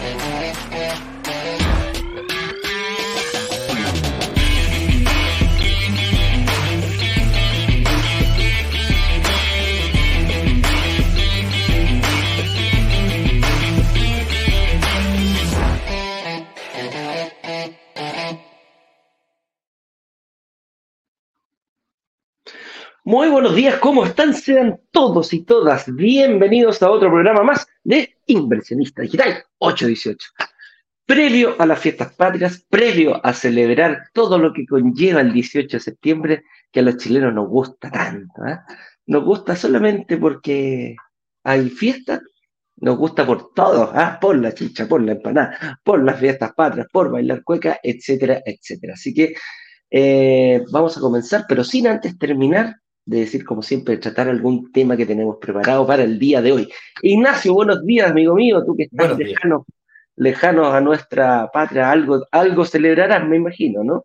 Mm-hmm. Muy buenos días, ¿cómo están? Sean todos y todas bienvenidos a otro programa más de Inversionista Digital 818. Previo a las fiestas patrias, previo a celebrar todo lo que conlleva el 18 de septiembre, que a los chilenos nos gusta tanto. ¿eh? Nos gusta solamente porque hay fiestas, nos gusta por todo, ¿ah? por la chicha, por la empanada, por las fiestas patrias, por bailar cueca, etcétera, etcétera. Así que eh, vamos a comenzar, pero sin antes terminar de decir, como siempre, tratar algún tema que tenemos preparado para el día de hoy. Ignacio, buenos días, amigo mío, tú que estás lejano, lejano a nuestra patria, algo, algo celebrarás, me imagino, ¿no?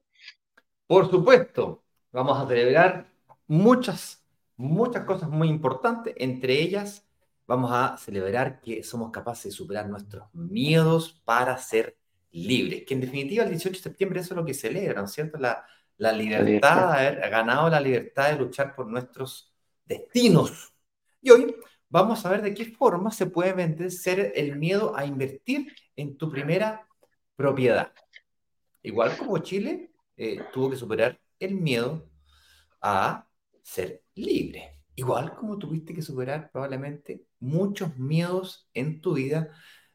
Por supuesto, vamos a celebrar muchas, muchas cosas muy importantes, entre ellas vamos a celebrar que somos capaces de superar nuestros miedos para ser libres, que en definitiva el 18 de septiembre eso es lo que celebran, ¿cierto? La, la libertad, haber ganado la libertad de luchar por nuestros destinos. Y hoy vamos a ver de qué forma se puede vencer el miedo a invertir en tu primera propiedad. Igual como Chile eh, tuvo que superar el miedo a ser libre. Igual como tuviste que superar probablemente muchos miedos en tu vida.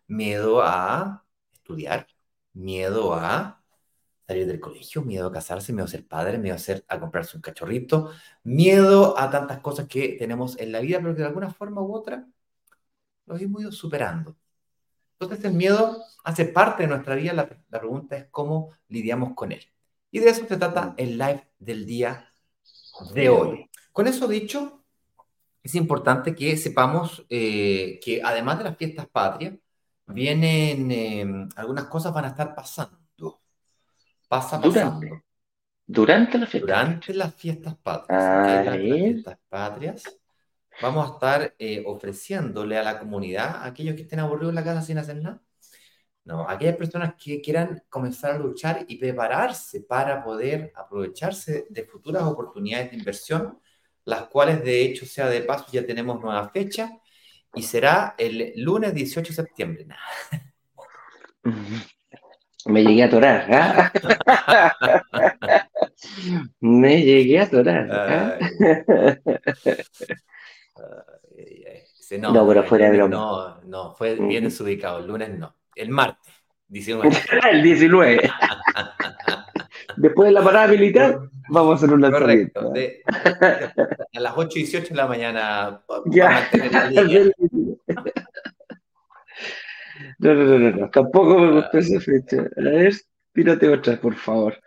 Miedo a estudiar, miedo a salir del colegio, miedo a casarse, miedo a ser padre, miedo a, ser, a comprarse un cachorrito, miedo a tantas cosas que tenemos en la vida, pero que de alguna forma u otra los hemos ido superando. Entonces el miedo hace parte de nuestra vida, la, la pregunta es cómo lidiamos con él. Y de eso se trata el live del día de hoy. Con eso dicho, es importante que sepamos eh, que además de las fiestas patrias, vienen, eh, algunas cosas van a estar pasando pasa pasando. Durante, las fiestas. Durante las fiestas patrias. las fiestas patrias vamos a estar eh, ofreciéndole a la comunidad, a aquellos que estén aburridos en la casa sin hacer nada, no, aquellas personas que quieran comenzar a luchar y prepararse para poder aprovecharse de futuras oportunidades de inversión, las cuales de hecho sea de paso ya tenemos nueva fecha y será el lunes 18 de septiembre. Me llegué a atorar. ¿ah? Me llegué a atorar. ¿ah? no, no, pero fuera de broma. No, no, fue bien desubicado. El lunes no. El martes, 19. el 19. Después de la parada militar, vamos a hacer un lanzamiento. Correcto. De, a las 8 y 18 de la mañana. Ya. No, no, no, no, tampoco me gustó esa fecha. A ver, tírate otra, por favor.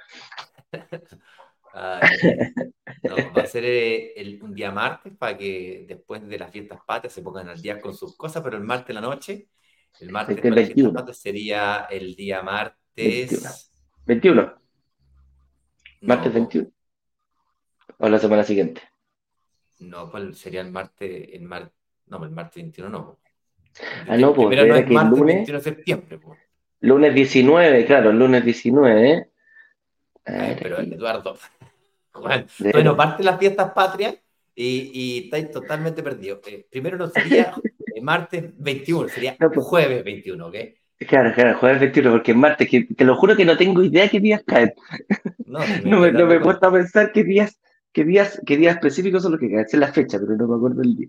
no, va a ser eh, el, un día martes para que después de las fiestas patrias se pongan al día con sus cosas, pero el martes en la noche, el martes para las fiestas patrias sería el día martes. 21. Martes 21. O la semana siguiente. No, pues sería el martes, el mar... no, el martes 21 no. Ah, no, pues era que el lunes. de septiembre, pues. Lunes 19, claro, el lunes 19, ¿eh? pero Eduardo, bueno, parte de las fiestas patrias y, y estáis totalmente perdidos. Eh, primero no sería eh, martes 21, sería pues. jueves 21, ¿ok? Claro, claro, jueves 21, porque martes, que, te lo juro que no tengo idea qué días caen. No, no me, no me he puesto a pensar qué días, qué días, qué días específicos son los que caen. Sé la fecha, pero no me acuerdo el día.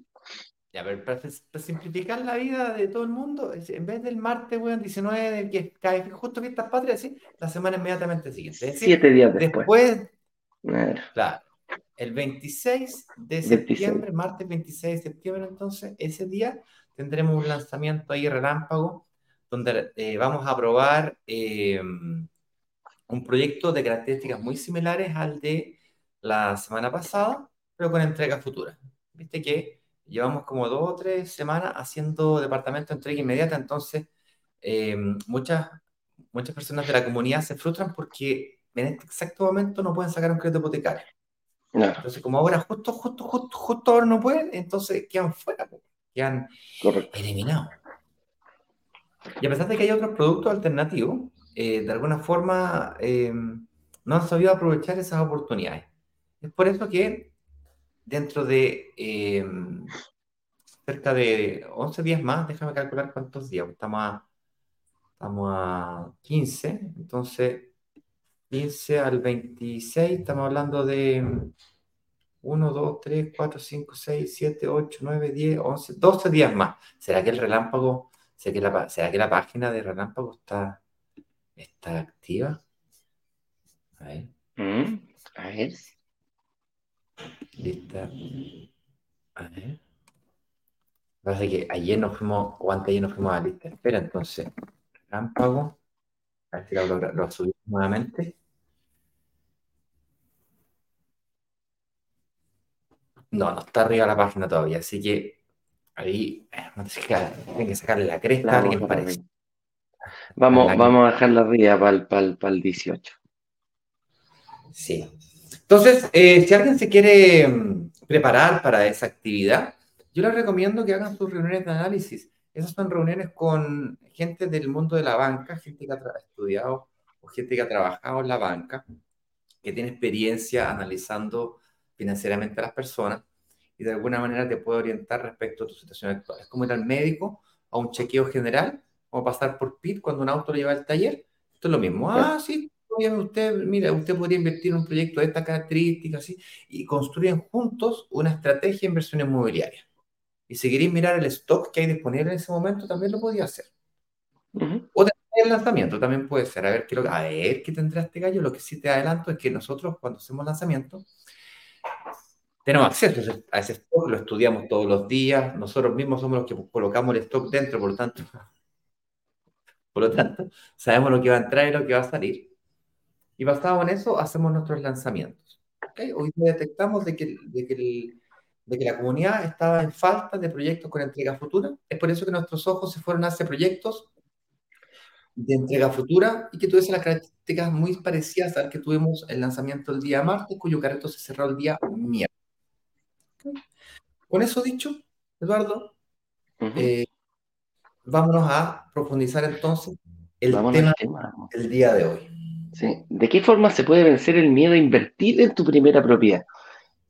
Ya, pero para, simplificar la vida de todo el mundo, en vez del martes, weón, 19, que cae justo fiestas patrias, ¿sí? la semana inmediatamente siguiente. Siete días después. Después, claro. El 26 de septiembre, martes 26 de septiembre, entonces, ese día tendremos un lanzamiento ahí relámpago, donde eh, vamos a probar em, un proyecto de características muy similares al de la semana pasada, pero con entrega futura. Viste que llevamos como dos o tres semanas haciendo departamento de entrega inmediata, entonces eh, muchas, muchas personas de la comunidad se frustran porque en este exacto momento no pueden sacar un crédito hipotecario. Entonces, como ahora justo, justo, justo, justo ahora no pueden, entonces quedan fuera, quedan eliminados. Y a pesar de que hay otros productos alternativos, eh, de alguna forma eh, no han sabido aprovechar esas oportunidades. Es por eso que dentro de eh, cerca de 11 días más, déjame calcular cuántos días, estamos a, estamos a 15, entonces 15 al 26, estamos hablando de 1, 2, 3, 4, 5, 6, 7, 8, 9, 10, 11, 12 días más. ¿Será que el relámpago, será que la, será que la página de relámpago está, está activa? A ver. Mm, a ver. Lista. A ver. Parece que ayer nos fuimos, o antes ayer nos fuimos a la lista de espera, entonces, relámpago. A ver si lo, lo, lo subimos nuevamente. No, no está arriba la página todavía, así que ahí tienen que sacarle la cresta a alguien parece. Vamos, vamos a dejar la arriba para el, para el 18. Sí. Entonces, eh, si alguien se quiere mm, preparar para esa actividad, yo les recomiendo que hagan sus reuniones de análisis. Esas son reuniones con gente del mundo de la banca, gente que ha estudiado o gente que ha trabajado en la banca, que tiene experiencia analizando financieramente a las personas y de alguna manera te puede orientar respecto a tu situación actual. Es como ir al médico a un chequeo general, o pasar por PIT cuando un auto lo lleva al taller. Esto es lo mismo. Ah, sí, usted, mira, usted podría invertir en un proyecto de esta característica, así, y construyen juntos una estrategia de inversión inmobiliaria. Y si queréis mirar el stock que hay disponible en ese momento, también lo podía hacer. O el lanzamiento también puede ser. A ver, qué lo, a ver qué tendrá este gallo. Lo que sí te adelanto es que nosotros, cuando hacemos lanzamiento, tenemos acceso a ese stock, lo estudiamos todos los días. Nosotros mismos somos los que colocamos el stock dentro, por lo tanto, por lo tanto, sabemos lo que va a entrar y lo que va a salir. Y basado en eso, hacemos nuestros lanzamientos. ¿Okay? Hoy detectamos de que, de, que el, de que la comunidad estaba en falta de proyectos con entrega futura. Es por eso que nuestros ojos se fueron hacia proyectos de entrega futura y que tuviesen las características muy parecidas al que tuvimos el lanzamiento el día martes, cuyo carreto se cerró el día miércoles. Con eso dicho, Eduardo, eh, vámonos a profundizar entonces el tema, del día de hoy. ¿De qué forma se puede vencer el miedo a invertir en tu primera propiedad?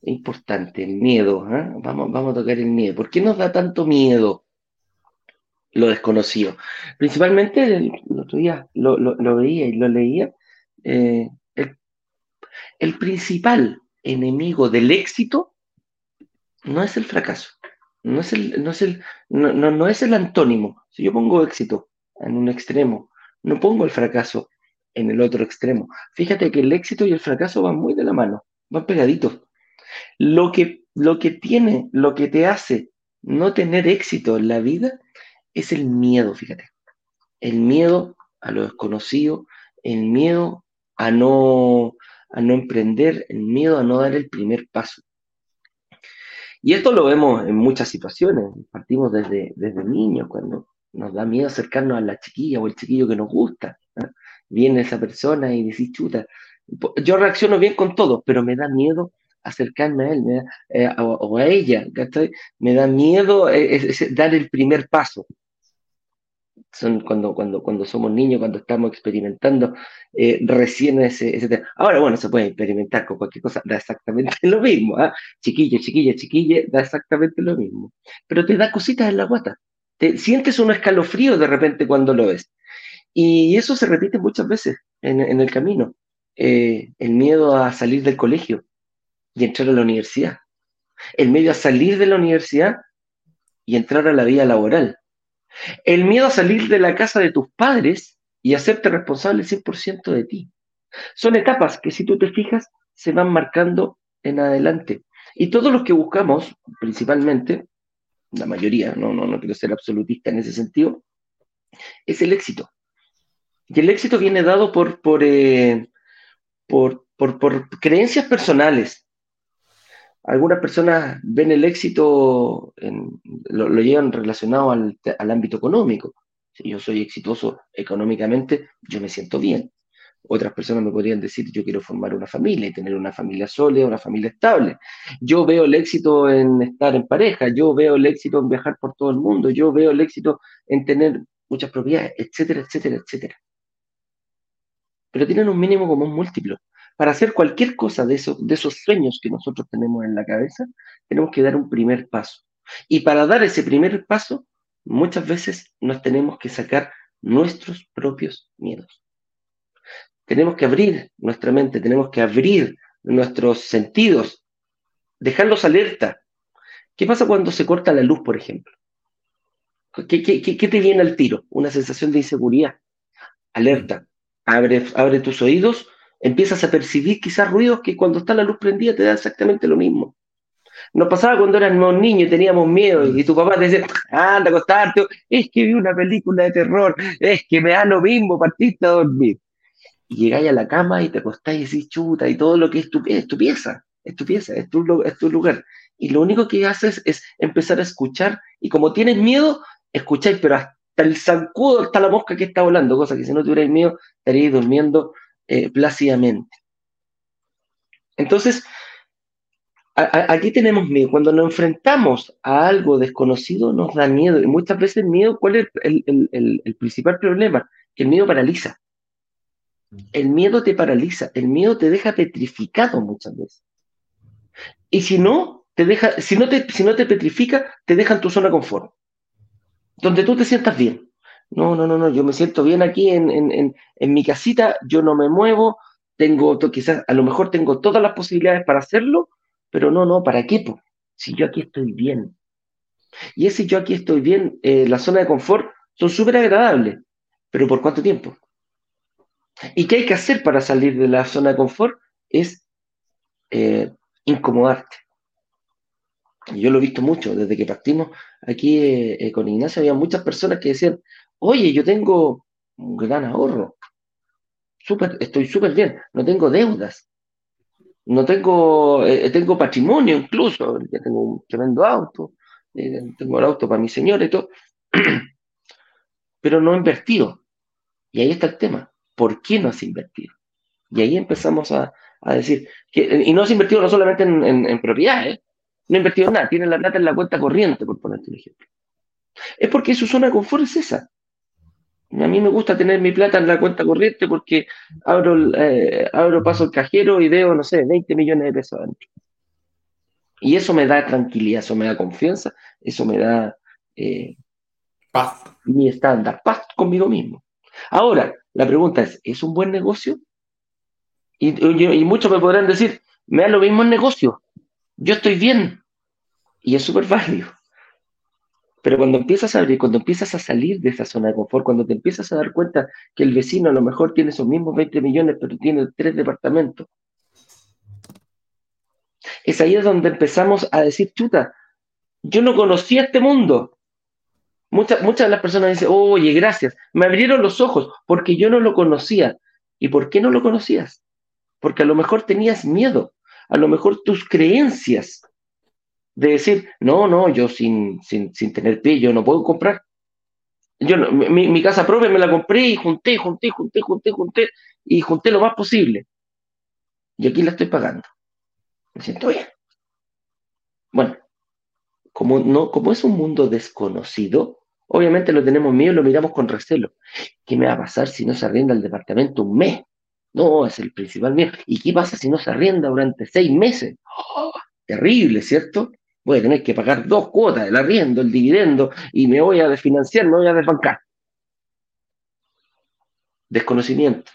Importante, el miedo. ¿eh? Vamos, vamos a tocar el miedo. ¿Por qué nos da tanto miedo lo desconocido? Principalmente el, otro día lo, veía y lo leía. Eh, el, el principal enemigo del éxito no es el fracaso, no es el, no es el, no, no, es el antónimo. Si yo pongo éxito en un extremo, no pongo el fracaso en el otro extremo. Fíjate que el éxito y el fracaso van muy de la mano, van pegaditos. Lo que, lo que tiene, lo que te hace no tener éxito en la vida es el miedo, fíjate. El miedo a lo desconocido, el miedo a no, a no emprender, el miedo a no dar el primer paso. Y esto lo vemos en muchas situaciones. Partimos desde, desde niños, cuando nos da miedo acercarnos a la chiquilla o el chiquillo que nos gusta. Viene esa persona y decís, chuta, yo reacciono bien con todo, pero me da miedo acercarme a él eh, o, a ella, Me da miedo eh, dar el primer paso son cuando, cuando, cuando somos niños, cuando estamos experimentando eh, recién ese, ese tema. Ahora, bueno, se puede experimentar con cualquier cosa, da exactamente lo mismo. ¿ah? Chiquille, chiquilla, chiquille, da exactamente lo mismo. Pero te da cositas en la guata. Te sientes un escalofrío de repente cuando lo ves. Y eso se repite muchas veces en, el camino. Eh, el miedo a salir del colegio y entrar a la universidad. El miedo a salir de la universidad y entrar a la vida laboral el miedo a salir de la casa de tus padres y hacerte responsable 100% de ti. Son etapas que si tú te fijas se van marcando en adelante. Y todos los que buscamos, principalmente, la mayoría, no, no, no quiero ser absolutista en ese sentido, es el éxito. Y el éxito viene dado por, por, eh, por, por creencias personales, algunas personas ven el éxito, lo, llevan relacionado al, ámbito económico. Si yo soy exitoso económicamente, yo me siento bien. Otras personas me podrían decir, yo quiero formar una familia y tener una familia sólida, una familia estable. Yo veo el éxito en estar en pareja, yo veo el éxito en viajar por todo el mundo, yo veo el éxito en tener muchas propiedades, etcétera, etcétera, etcétera. Pero tienen un mínimo común múltiplo. Para hacer cualquier cosa de, eso, de esos sueños que nosotros tenemos en la cabeza, tenemos que dar un primer paso. Y para dar ese primer paso, muchas veces nos tenemos que sacar nuestros propios miedos. Tenemos que abrir nuestra mente, tenemos que abrir nuestros sentidos, dejarlos alerta. ¿Qué pasa cuando se corta la luz, por ejemplo? ¿Qué, qué, te viene al tiro? Una sensación de inseguridad. Alerta. Abre, abre tus oídos, empiezas a percibir quizás ruidos que cuando está la luz prendida te da exactamente lo mismo. Nos pasaba cuando éramos niños y teníamos miedo y tu papá te decía, anda a acostarte, es que vi una película de terror, es que me da lo mismo, partiste a dormir. Y llegáis a la cama y te acostáis y decís chuta y todo lo que es tu, es tu pieza, es tu pieza, es tu, es tu lugar. Y lo único que haces es empezar a escuchar y como tienes miedo, escucháis, pero hasta el zancudo, hasta la mosca que está volando, cosa que si no tuvierais miedo, estaríais durmiendo eh, plácidamente. Entonces, aquí tenemos miedo. Cuando nos enfrentamos a algo desconocido, nos da miedo. Y muchas veces miedo, ¿cuál es el, principal problema? Que el miedo paraliza. El miedo te paraliza, el miedo te deja petrificado muchas veces. Y si no, te deja, si no te, si no te petrifica, te deja en tu zona confort, donde tú te sientas bien. No, no, no, no, yo me siento bien aquí en, en, en mi casita, yo no me muevo, tengo, quizás a lo mejor tengo todas las posibilidades para hacerlo, pero no, no, ¿para qué? Si yo aquí estoy bien. Y ese yo aquí estoy bien, eh, la zona de confort, son súper agradables. Pero ¿por cuánto tiempo? ¿Y qué hay que hacer para salir de la zona de confort? Es eh, incomodarte. Yo lo he visto mucho, desde que partimos aquí eh, con Ignacio, había muchas personas que decían, oye, yo tengo un gran ahorro, super, estoy súper bien, no tengo deudas, no tengo, eh, tengo patrimonio incluso, tengo un tremendo auto, eh, tengo el auto para mi señora y todo, pero no he invertido. Y ahí está el tema, ¿por qué no has invertido? Y ahí empezamos a, decir, que, y no has invertido no solamente en, en, propiedades, no has invertido en nada, tienes la plata en la cuenta corriente, por ponerte un ejemplo. Es porque su zona de confort es esa. A mí me gusta tener mi plata en la cuenta corriente porque abro, eh, abro paso el cajero y veo, no sé, 20 millones de pesos adentro. Y eso me da tranquilidad, eso me da confianza, eso me da eh, paz. Mi estándar, paz conmigo mismo. Ahora, la pregunta es, ¿es un buen negocio? Y, y muchos me podrán decir, me da lo mismo el negocio, yo estoy bien. Y es súper válido. Pero cuando empiezas a abrir, cuando empiezas a salir de esa zona de confort, cuando te empiezas a dar cuenta que el vecino a lo mejor tiene esos mismos 20 millones, pero tiene tres departamentos, es ahí donde empezamos a decir, chuta, yo no conocía este mundo. Muchas, muchas de las personas dicen, oye, gracias, me abrieron los ojos porque yo no lo conocía. ¿Y por qué no lo conocías? Porque a lo mejor tenías miedo, a lo mejor tus creencias de decir, no, no, yo sin, sin, tener pie, yo no puedo comprar. Yo mi, casa propia me la compré y junté, junté, junté, junté, junté, y junté lo más posible. Y aquí la estoy pagando. Me siento bien. Bueno, como, no, como es un mundo desconocido, obviamente lo tenemos miedo y lo miramos con recelo. ¿Qué me va a pasar si no se arrienda el departamento un mes? No, es el principal miedo. ¿Y qué pasa si no se arrienda durante seis meses? ¡Oh! terrible, ¿cierto? Voy a tener que pagar dos cuotas, el arriendo, el dividendo, y me voy a desfinanciar, me voy a desbancar. Desconocimiento.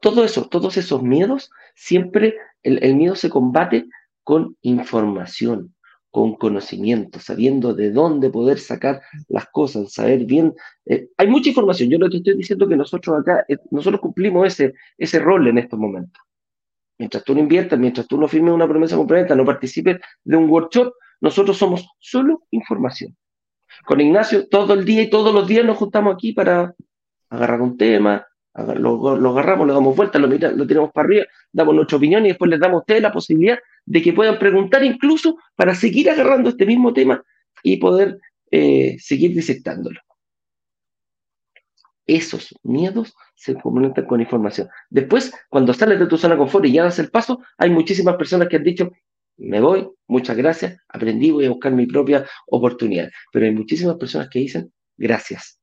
Todo eso, todos esos miedos, siempre el, miedo se combate con información, con conocimiento, sabiendo de dónde poder sacar las cosas, saber bien. Eh, hay mucha información. Yo no te estoy diciendo que nosotros acá, eh, nosotros cumplimos ese, ese rol en estos momentos. Mientras tú no inviertas, mientras tú no firmes una promesa complementa, no participes de un workshop, nosotros somos solo información. Con Ignacio, todo el día y todos los días nos juntamos aquí para agarrar un tema, lo, agarramos, le damos vuelta, lo, lo tiramos para arriba, damos nuestra opinión y después les damos a ustedes la posibilidad de que puedan preguntar incluso para seguir agarrando este mismo tema y poder eh, seguir disectándolo. Esos miedos se complementan con información. Después, cuando sales de tu zona de confort y ya das el paso, hay muchísimas personas que han dicho, me voy, muchas gracias, aprendí, voy a buscar mi propia oportunidad. Pero hay muchísimas personas que dicen, gracias.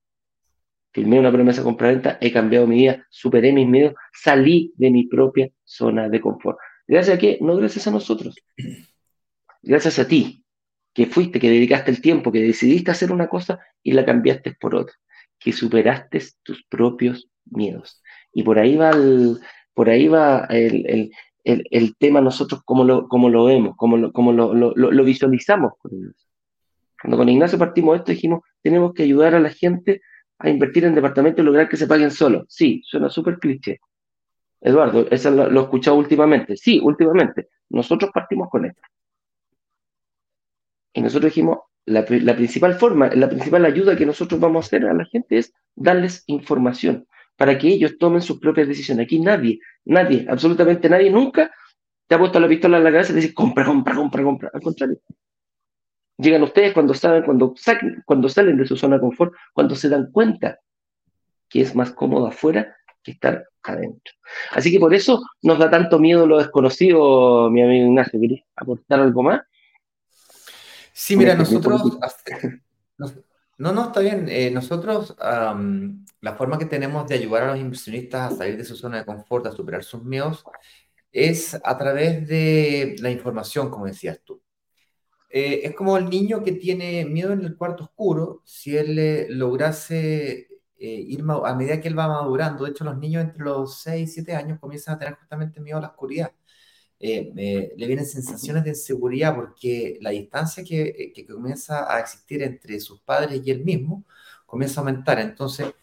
Firmé una promesa compraventa, he cambiado mi vida, superé mis miedos, salí de mi propia zona de confort. ¿Gracias a qué? No gracias a nosotros. Gracias a ti, que fuiste, que dedicaste el tiempo, que decidiste hacer una cosa y la cambiaste por otra, que superaste tus propios miedos. Y por ahí va el, por ahí va el, el, tema nosotros cómo lo, cómo lo vemos, cómo, lo, cómo lo, lo, visualizamos. Cuando con Ignacio partimos esto, dijimos, tenemos que ayudar a la gente a invertir en departamentos y lograr que se paguen solos. Sí, suena súper cliché. Eduardo, eso lo, he escuchado últimamente. Sí, últimamente. Nosotros partimos con esto. Y nosotros dijimos, la, la, principal forma, la principal ayuda que nosotros vamos a hacer a la gente es darles información para que ellos tomen sus propias decisiones. Aquí nadie, nadie, absolutamente nadie nunca te ha puesto la pistola en la cabeza y te dice, compra, compra, compra, compra. Al contrario. Llegan ustedes cuando saben, cuando, cuando salen de su zona de confort, cuando se dan cuenta que es más cómodo afuera que estar adentro. Así que por eso nos da tanto miedo lo desconocido, mi amigo Ignacio. ¿Querés aportar algo más? Sí, mira, nosotros, no, no, está bien. Eh, nosotros, la forma que tenemos de ayudar a los inversionistas a salir de su zona de confort, a superar sus miedos, es a través de la información, como decías tú. Eh, es como el niño que tiene miedo en el cuarto oscuro, si él lograse eh, ir a medida que él va madurando, de hecho los niños entre los 6 y 7 años comienzan a tener justamente miedo a la oscuridad. Eh, le vienen sensaciones de inseguridad porque la distancia que, que, comienza a existir entre sus padres y él mismo comienza a aumentar. Entonces,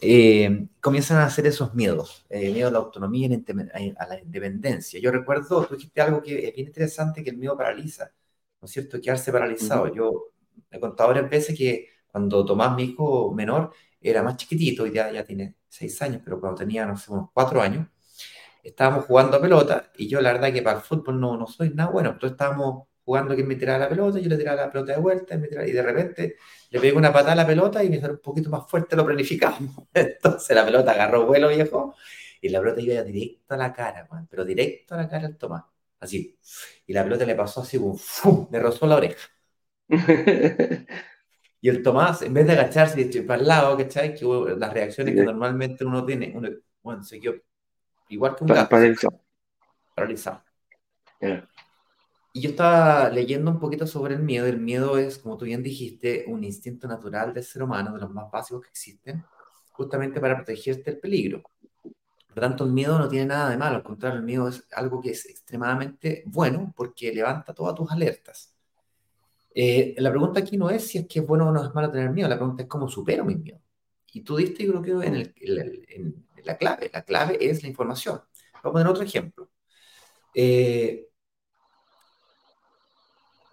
eh, comienzan a hacer esos miedos, eh, miedo a la autonomía, a la independencia. Yo recuerdo, tú dijiste algo que es bien interesante, que el miedo paraliza, ¿no es cierto? Quedarse paralizado. Yo he contado varias veces que cuando Tomás, mi hijo menor, era más chiquitito, ya, ya tiene seis años, pero cuando tenía, no sé, unos cuatro años, estábamos jugando a pelota y yo la verdad que para el fútbol no, no soy nada bueno, entonces estábamos jugando que me tiraba la pelota, yo le tiraba la pelota de vuelta y, de repente le pegué una patada a la pelota y me salió un poquito más fuerte lo planificado. Entonces la pelota agarró vuelo viejo y la pelota iba directo a la cara, pero directo a la cara al Tomás, así. Y la pelota le pasó así, un ¡fum! le rozó la oreja. y el Tomás, en vez de agacharse y para el lado, ¿cachai? Que las reacciones que normalmente uno tiene, uno, bueno, se quedó igual que un gato. Paralizado. Y yo estaba leyendo un poquito sobre el miedo. El miedo es, como tú bien dijiste, un instinto natural del ser humano, de los más básicos que existen, justamente para protegerte del peligro. Por lo tanto, el miedo no tiene nada de malo, al contrario, el miedo es algo que es extremadamente bueno porque levanta todas tus alertas. Eh, la pregunta aquí no es si es que es bueno o no es malo tener miedo, la pregunta es cómo supero mi miedo. Y tú diste, yo creo que en, el, en, la clave. La clave es la información. Vamos a poner otro ejemplo. Eh,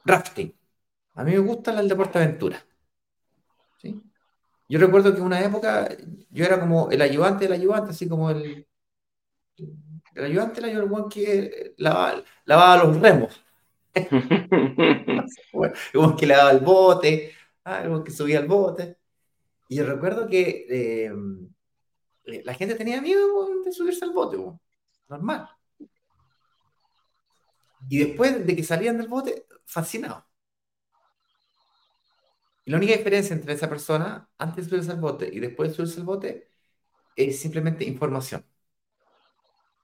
rafting. A mí me gusta el deporte de aventura. ¿sí? Yo recuerdo que en una época yo era como el ayudante del ayudante, así como el, el ayudante, el ayudante que lavaba, lavaba los remos. como que le daba el bote, algo que subía al bote. Y yo recuerdo que eh, eh, la gente tenía miedo de subirse al bote, normal. Y después de que salían del bote, fascinado. Y la única diferencia entre esa persona, antes de subirse al bote y después de subirse al bote, es simplemente información.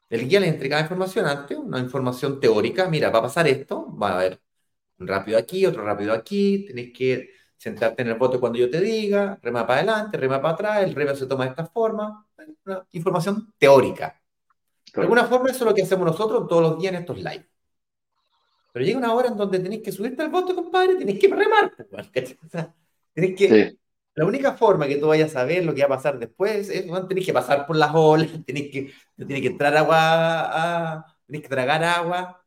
El guía le entregaba información antes, una información teórica. Mira, va a pasar esto, va a haber un rápido aquí, otro rápido aquí, tenéis que sentarte en el bote cuando yo te diga, rema para adelante, rema para atrás, el remo se toma de esta forma, información teórica. De alguna forma eso es lo que hacemos nosotros todos los días en estos live. Pero llega una hora en donde tenéis que subirte al bote, compadre, tenéis que remar. Pues, que... La única forma que tú vayas a ver lo que va a pasar después es que tenés que pasar por las olas, tenés que, tenés que entrar agua, a, tenés que tragar agua.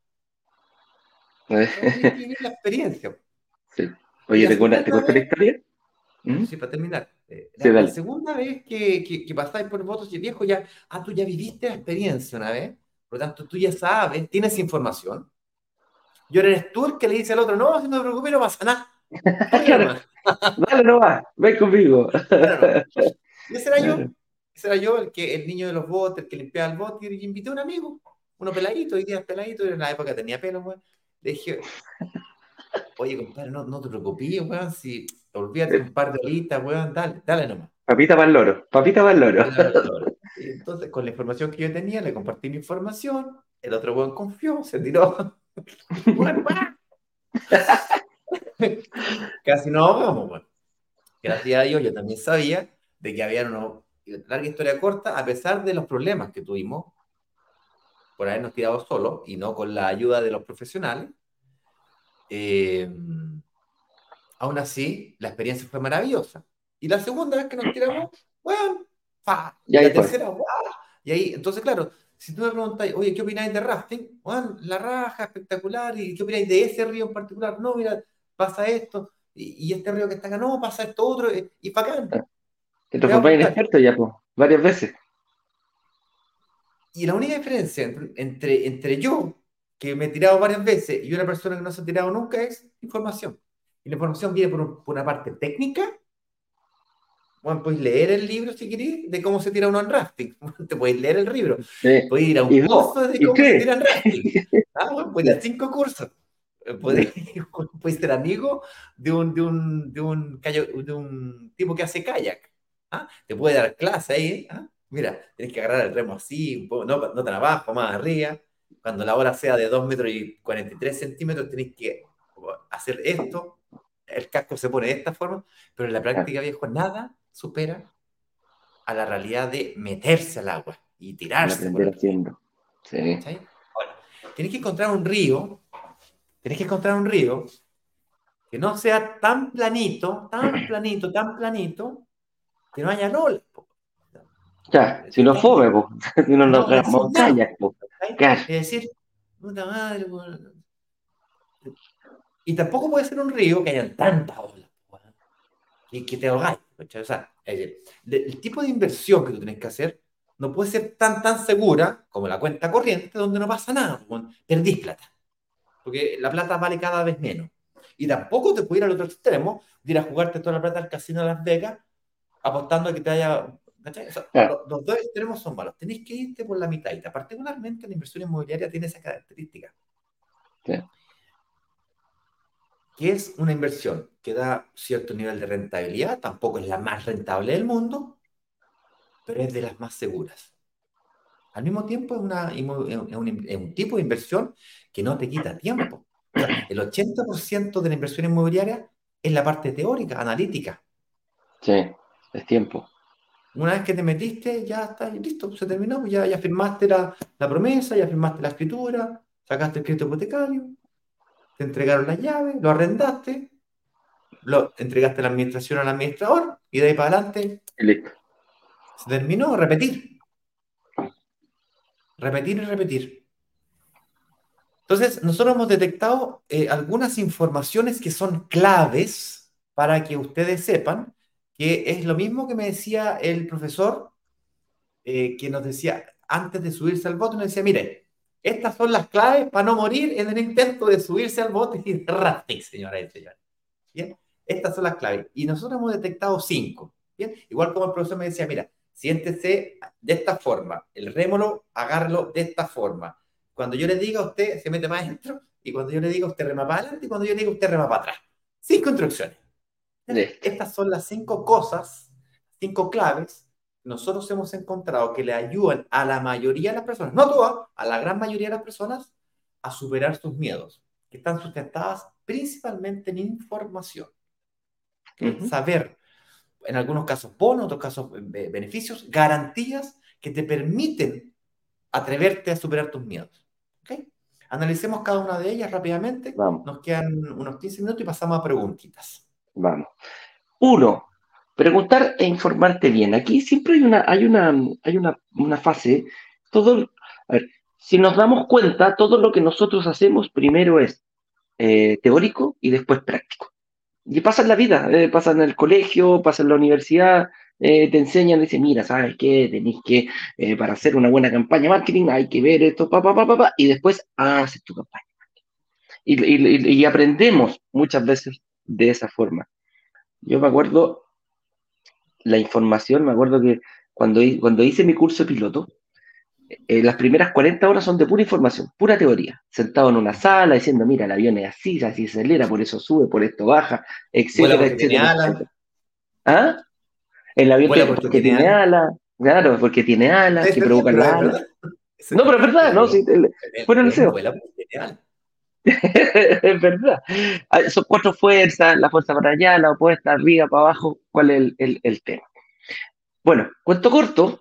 Tienes que vivir la experiencia. Sí. Oye, ¿te, cuento la historia? ¿Mm? Sí, para terminar. Eh, la, segunda vez que, que, pasáis por votos y viejo, ya, ah, tú ya viviste la experiencia una vez, por lo tanto tú ya sabes, tienes información. Yo eres tú el que le dice al otro, no, no te preocupes, no pasa nada. Dale, no va, ven conmigo. Y ese era yo, ese era yo, el, que, el niño de los botes, el que limpiaba el bote, y invité a un amigo, uno peladito, hoy día peladito, en la época tenía pelo, weón. Le dije, oye, compadre, no, no te preocupes, weón, si olvídate un par de horitas, weón, dale, dale nomás. Papita para el loro, papita para el loro. Entonces, con la información que yo tenía, le compartí mi información, el otro weón confió, se tiró. Casi no ahogamos, weón. Gracias a Dios, yo también sabía de que había una larga historia corta, a pesar de los problemas que tuvimos por habernos tirado solos y no con la ayuda de los profesionales. Eh, aún así, la experiencia fue maravillosa. Y la segunda vez que nos tiramos, bueno, fa, y la tercera, Y ahí, entonces, claro, si tú me preguntas, oye, ¿qué opináis de rafting? Bueno, la raja, espectacular, ¿y qué opináis de ese río en particular? No, mira, pasa esto, y, este río que está acá, no, pasa esto otro, y para acá. Te transformáis en experto ya, pues, varias veces. Y la única diferencia entre, entre, yo, que me he tirado varias veces, y una persona que no se ha tirado nunca es información. Y la información viene por, por una parte técnica bueno, puedes leer el libro si querés de cómo se tira uno en rafting. Te puedes leer el libro. Puedes ir a un curso de cómo se tira en rafting. Ah, bueno, cinco cursos. Eh, puedes, puedes, ser amigo de un, de, un, de, un, de un tipo que hace kayak. ¿ah? Te puede dar clase ahí. ¿ah? Mira, tienes que agarrar el remo así, no, no tan abajo, más arriba. Cuando la hora sea de 2 metros y 43 centímetros, tienes que hacer esto. El casco se pone de esta forma, pero en la práctica, viejo, nada supera a la realidad de meterse al agua y tirarse. Por sí. tienes que encontrar un río, tienes que encontrar un río que no sea tan planito, tan planito, tan planito, que no haya olas. Ya, si no fome, si no no, montañas. Es decir, puta madre, y tampoco puede ser un río que haya tantas olas y que te ahogáis. O sea, el, tipo de inversión que tú tienes que hacer no puede ser tan, tan segura como la cuenta corriente donde no pasa nada. Perdís plata. Porque la plata vale cada vez menos. Y tampoco te puede ir al otro extremo de ir a jugarte toda la plata al casino de Las Vegas apostando a que te haya... los, dos extremos son malos. Tenéis que irte por la mitad. Particularmente la inversión inmobiliaria tiene esa característica. Sí que es una inversión que da cierto nivel de rentabilidad, tampoco es la más rentable del mundo, pero es de las más seguras. Al mismo tiempo es, una, un, tipo de inversión que no te quita tiempo. el 80% de la inversión inmobiliaria es la parte teórica, analítica. Sí, es tiempo. Una vez que te metiste, ya está listo, se terminó, ya, ya firmaste la, la promesa, ya firmaste la escritura, sacaste el crédito hipotecario, te entregaron las llaves, lo arrendaste, lo entregaste la administración al administrador y de ahí para adelante se terminó, repetir. Repetir y repetir. Entonces, nosotros hemos detectado eh, algunas informaciones que son claves para que ustedes sepan que es lo mismo que me decía el profesor, eh, que nos decía antes de subirse al voto, nos decía, mire, estas son las claves para no morir en el intento de subirse al bote y de rafting, señoras y señores. Bien, estas son las claves. Y nosotros hemos detectado cinco. Bien, igual como el profesor me decía, mira, siéntese de esta forma, el rémolo, agárralo de esta forma. Cuando yo le diga a usted, se mete más adentro, y cuando yo le diga, usted rema para adelante, y cuando yo le diga, usted rema para atrás. Cinco instrucciones. Estas son las cinco cosas, cinco claves nosotros hemos encontrado que le ayudan a la mayoría de las personas, no a todas, a la gran mayoría de las personas, a superar sus miedos, que están sustentadas principalmente en información. En saber, en algunos casos bonos, en otros casos beneficios, garantías que te permiten atreverte a superar tus miedos. ¿Okay? Analicemos cada una de ellas rápidamente. Nos quedan unos 15 minutos y pasamos a preguntitas. Vamos. Uno, Preguntar e informarte bien. Aquí siempre hay una, hay una, hay una, fase. Todo, si nos damos cuenta, todo lo que nosotros hacemos primero es eh, teórico y después práctico. Y pasa en la vida, eh, pasa en el colegio, pasa en la universidad, eh, te enseñan, dicen, mira, ¿sabes qué? Tenéis que, para hacer una buena campaña marketing, hay que ver esto, pa, pa, pa, pa, y después haces tu campaña. Y, y aprendemos muchas veces de esa forma. Yo me acuerdo la información, me acuerdo que cuando, cuando hice mi curso de piloto, eh, las primeras 40 horas son de pura información, pura teoría. Sentado en una sala diciendo, mira, el avión es así, así se acelera, por eso sube, por esto baja, etcétera, etcétera, ¿Ah? El avión porque, porque tiene ala. Claro, porque tiene alas que provocan la alas. No, pero es verdad, ¿no? Sí, fuera el deseo. Es verdad. Son cuatro fuerzas, la fuerza para allá, la opuesta, arriba, para abajo. ¿Cuál es el, tema? Bueno, cuento corto.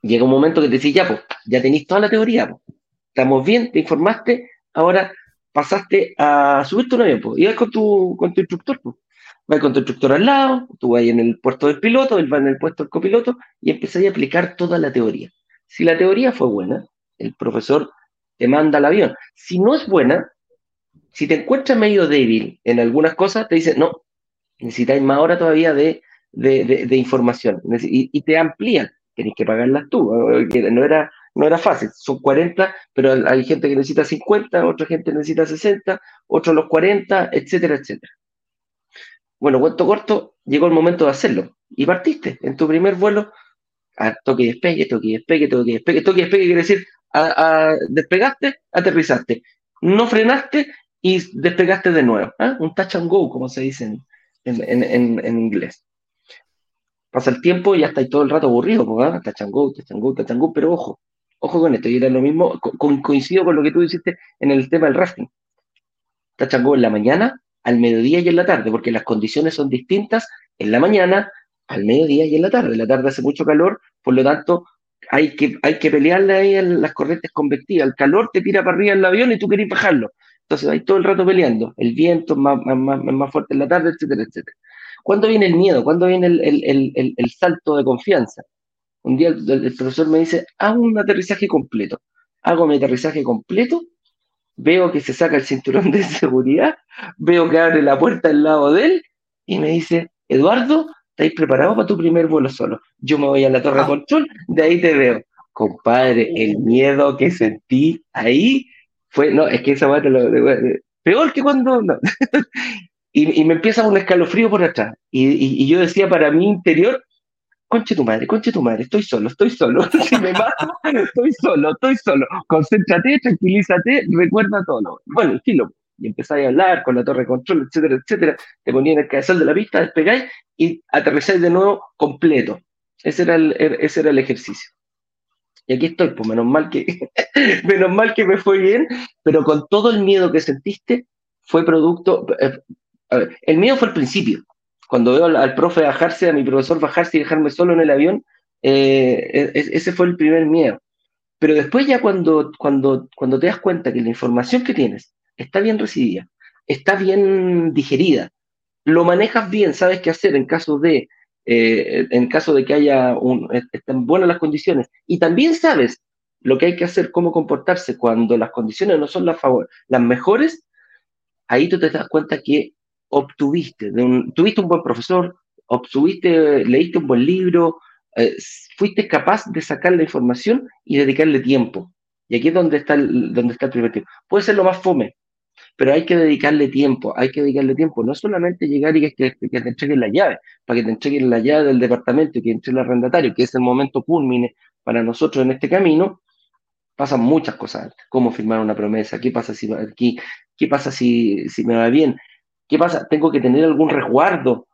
Llega un momento que te decís, ya, pues, ya tenéis toda la teoría, pues. Estamos bien, te informaste, ahora pasaste a subirte un avión, pues. Y vas con tu, con tu instructor, pues. Vas con tu instructor al lado, tú vas en el puesto del piloto, él va en el puesto del copiloto y empezáis a aplicar toda la teoría. Si la teoría fue buena, el profesor te manda al avión. Si no es buena, si te encuentras medio débil en algunas cosas, te dice, no, necesitáis más hora todavía de, información y, te amplían. Tenés que pagarlas tú. No era, no era fácil, son 40, pero hay gente que necesita 50, otra gente necesita 60, otros los 40, etcétera, etcétera. Bueno, cuento corto, llegó el momento de hacerlo. Y partiste en tu primer vuelo a toque y despegue, toque y despegue, toque y despegue. Toque y despegue quiere decir, despegaste, aterrizaste. No frenaste y despegaste de nuevo. ¿ah? Un touch and go, como se dice en, inglés. Pasa el tiempo y ya estáis todo el rato aburrido, ¿ah? touch and go, pero ojo, ojo con esto, y era lo mismo, coincido con lo que tú dijiste en el tema del rafting. Touch en la mañana, al mediodía y en la tarde, porque las condiciones son distintas en la mañana, al mediodía y en la tarde. En la tarde hace mucho calor, por lo tanto hay que, hay que pelearle ahí en las corrientes convectivas. El calor te tira para arriba el avión y tú querés bajarlo. Entonces hay todo el rato peleando. El viento es más, más, más, fuerte en la tarde, etcétera, etcétera. ¿Cuándo viene el miedo? ¿Cuándo viene el, salto de confianza? Un día el, profesor me dice, haz un aterrizaje completo. Hago mi aterrizaje completo veo que se saca el cinturón de seguridad, veo que abre la puerta al lado de él y me dice, Eduardo, ¿estáis preparados para tu primer vuelo solo? Yo me voy a la torre de ah. control, de ahí te veo. Compadre, el miedo que sentí ahí fue, no, es que esa parte lo, peor que cuando, y, me empieza un escalofrío por atrás. y yo decía para mi interior, conche tu madre, conche tu madre, estoy solo, estoy solo. Si me mato, estoy solo, estoy solo. Concéntrate, tranquilízate, recuerda todo. Bueno, filo. Y empezáis a hablar con la torre de control, etcétera, etcétera. Te ponían el cabezal de la pista, despegáis y aterrizáis de nuevo completo. Ese era el, er, ese era el ejercicio. Y aquí estoy, pues menos mal que, menos mal que me fue bien, pero con todo el miedo que sentiste, fue producto. Eh, el miedo fue el principio cuando veo al, profe bajarse, a mi profesor bajarse y dejarme solo en el avión, eh, ese fue el primer miedo. Pero después ya cuando, cuando, cuando te das cuenta que la información que tienes está bien recibida, está bien digerida, lo manejas bien, sabes qué hacer en caso de, eh, en caso de que haya un, estén buenas las condiciones, y también sabes lo que hay que hacer, cómo comportarse cuando las condiciones no son las, favor, las mejores, ahí tú te das cuenta que obtuviste? ¿Tuviste un buen profesor? ¿Obtuviste, leíste un buen libro? Eh, ¿Fuiste capaz de sacar la información y dedicarle tiempo? Y aquí es donde está el, donde está el primer tiempo. Puede ser lo más fome, pero hay que dedicarle tiempo, hay que dedicarle tiempo. No solamente llegar y que, te entreguen la llave, para que te entreguen la llave del departamento y que entre el arrendatario, que es el momento culmine para nosotros en este camino, pasan muchas cosas Cómo firmar una promesa, qué pasa si aquí, qué pasa si, si me va bien, ¿Qué pasa? Tengo que tener algún resguardo,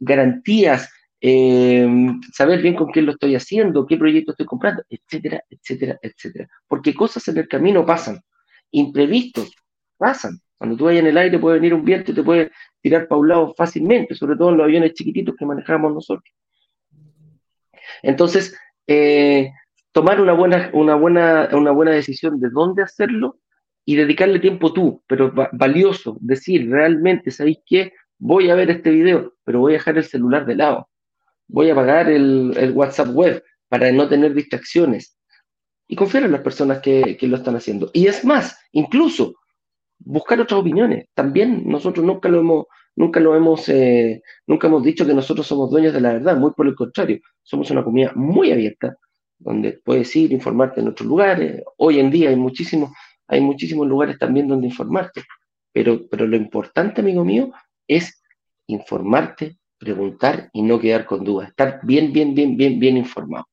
garantías, eh, saber bien con quién lo estoy haciendo, qué proyecto estoy comprando, etcétera, etcétera, etcétera. Porque cosas en el camino pasan, imprevistos pasan. Cuando tú vayas en el aire puede venir un viento y te puede tirar para un lado fácilmente, sobre todo en los aviones chiquititos que manejamos nosotros. Entonces, eh, tomar una buena, una, buena, una buena decisión de dónde hacerlo y dedicarle tiempo tú, pero valioso, decir, realmente, ¿sabéis qué? Voy a ver este video, pero voy a dejar el celular de lado. Voy a apagar el, WhatsApp web para no tener distracciones. Y confiar en las personas que, lo están haciendo. Y es más, incluso buscar otras opiniones. También nosotros nunca lo hemos, nunca lo hemos, eh, nunca hemos dicho que nosotros somos dueños de la verdad. Muy por el contrario, somos una comunidad muy abierta, donde puedes ir, informarte en otros lugares. Hoy en día hay muchísimos hay muchísimos lugares también donde informarte, pero, pero lo importante, amigo mío, es informarte preguntar y no quedar con dudas, estar bien, bien, bien, bien, bien informado.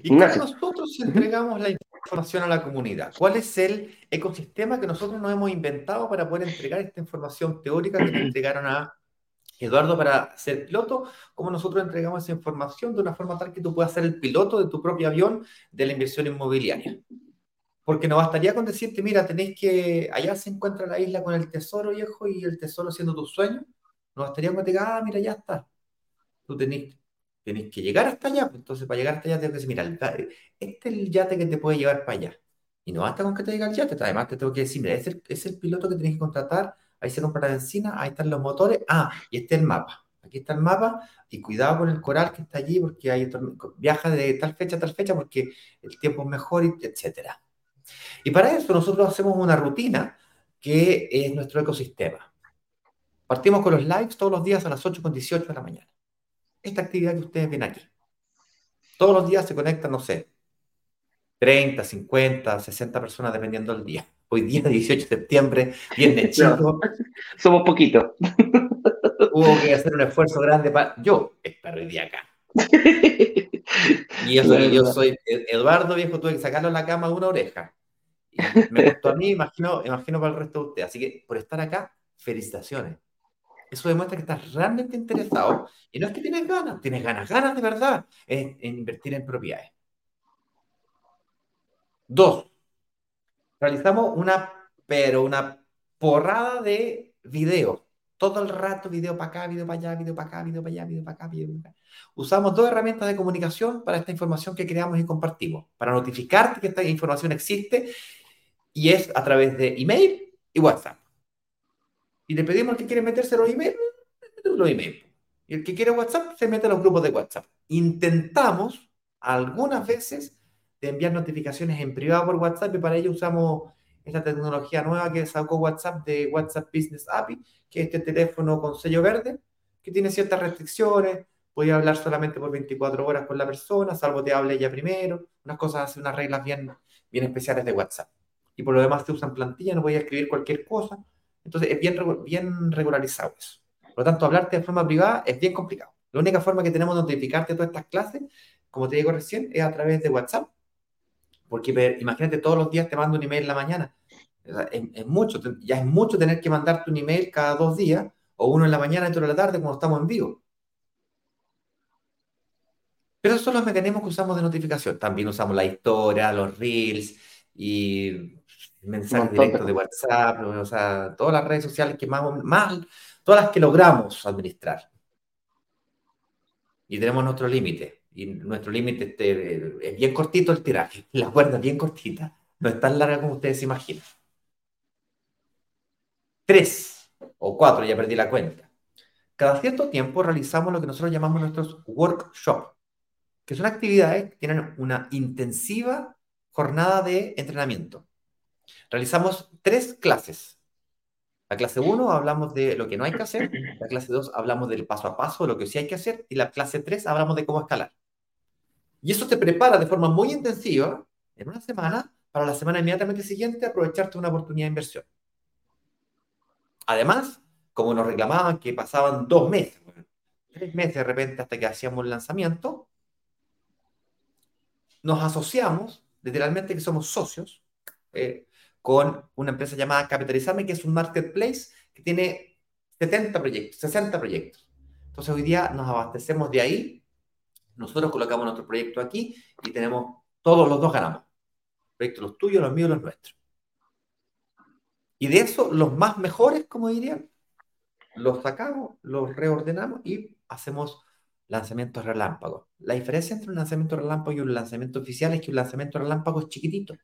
¿Y nosotros entregamos la información a la comunidad? ¿Cuál es el ecosistema que nosotros nos hemos inventado para poder entregar esta información teórica que le entregaron a Eduardo para ser piloto? ¿Cómo nosotros entregamos esa información de una forma tal que tú puedas ser el piloto de tu propio avión de la inversión inmobiliaria? Porque no bastaría con decirte, mira, tenéis que, allá se encuentra la isla con el tesoro viejo y el tesoro siendo tu sueño. No bastaría con que te digas, ah, mira, ya está. Tú tenés Tienes que llegar hasta allá. Pues, entonces, para llegar hasta allá, tienes que decir, mira, este es el yate que te puede llevar para allá. Y no basta con que te diga el yate, además te tengo que decir, mira, es el, es el piloto que tienes que contratar, ahí se compra la benzina, ahí están los motores, ah, y este es el mapa. Aquí está el mapa, y cuidado con el coral que está allí, porque hay viaja de tal fecha a tal fecha, porque el tiempo es mejor, etc. Y para eso nosotros hacemos una rutina que es nuestro ecosistema. Partimos con los lives todos los días a las 8.18 de la mañana esta actividad que ustedes ven aquí. Todos los días se conectan, no sé, 30, 50, 60 personas dependiendo del día. Hoy día, 18 de septiembre, viernes chico. somos poquitos. Hubo que hacer un esfuerzo grande para yo estar hoy día acá. Y soy, yo soy Eduardo Viejo, tuve que sacarlo en la cama de una oreja. me gustó a mí, imagino, imagino para el resto de ustedes. Así que por estar acá, felicitaciones. Eso demuestra que estás realmente interesado y no es que tienes ganas, tienes ganas, ganas de verdad en, invertir en propiedades. Dos, realizamos una, pero una porrada de videos. Todo el rato, video para acá, video para allá, video para acá, video para allá, video para acá, video para acá. Usamos dos herramientas de comunicación para esta información que creamos y compartimos, para notificarte que esta información existe y es a través de email y WhatsApp y le pedimos al que quiere meterse los emails, los emails. Y el que quiere WhatsApp se mete a los grupos de WhatsApp. Intentamos algunas veces de enviar notificaciones en privado por WhatsApp y para ello usamos esta tecnología nueva que sacó WhatsApp de WhatsApp Business API, que es este teléfono con sello verde, que tiene ciertas restricciones, puede hablar solamente por 24 horas con la persona, salvo te hable ella primero, unas cosas, unas reglas bien, bien especiales de WhatsApp. Y por lo demás te usan plantilla, no voy a escribir cualquier cosa, entonces es bien, regularizado eso. Por lo tanto, hablarte de forma privada es bien complicado. La única forma que tenemos de notificarte todas estas clases, como te digo recién, es a través de WhatsApp. Porque imagínate, todos los días te mando un email en la mañana. Es, mucho, ya es mucho tener que mandarte un email cada dos días, o uno en la mañana y otro en la tarde cuando estamos en vivo. Pero esos son los mecanismos que usamos de notificación. También usamos la historia, los reels y mensajes directos de WhatsApp, o sea, todas las redes sociales que más, más, todas las que logramos administrar. Y tenemos nuestro límite. Y nuestro límite este, es bien cortito el tiraje. La cuerda es bien cortita. No es tan larga como ustedes se imaginan. Tres o cuatro, ya perdí la cuenta. Cada cierto tiempo realizamos lo que nosotros llamamos nuestros workshops, que son actividades que tienen una intensiva jornada de entrenamiento. Realizamos tres clases. La clase 1 hablamos de lo que no hay que hacer, la clase 2 hablamos del paso a paso, lo que sí hay que hacer, y la clase 3 hablamos de cómo escalar. Y eso te prepara de forma muy intensiva en una semana para la semana inmediatamente siguiente aprovecharte una oportunidad de inversión. Además, como nos reclamaban que pasaban dos meses, tres meses de repente hasta que hacíamos el lanzamiento, nos asociamos, literalmente que somos socios, eh, con una empresa llamada Capitalizame, que es un marketplace que tiene 70 proyectos, 60 proyectos. Entonces hoy día nos abastecemos de ahí, nosotros colocamos nuestro proyecto aquí y tenemos, todos los dos ganamos. Proyectos los tuyos, los míos, los nuestros. Y de eso, los más mejores, como dirían, los sacamos, los reordenamos y hacemos lanzamientos relámpagos. La diferencia entre un lanzamiento relámpago y un lanzamiento oficial es que un lanzamiento relámpago es chiquitito.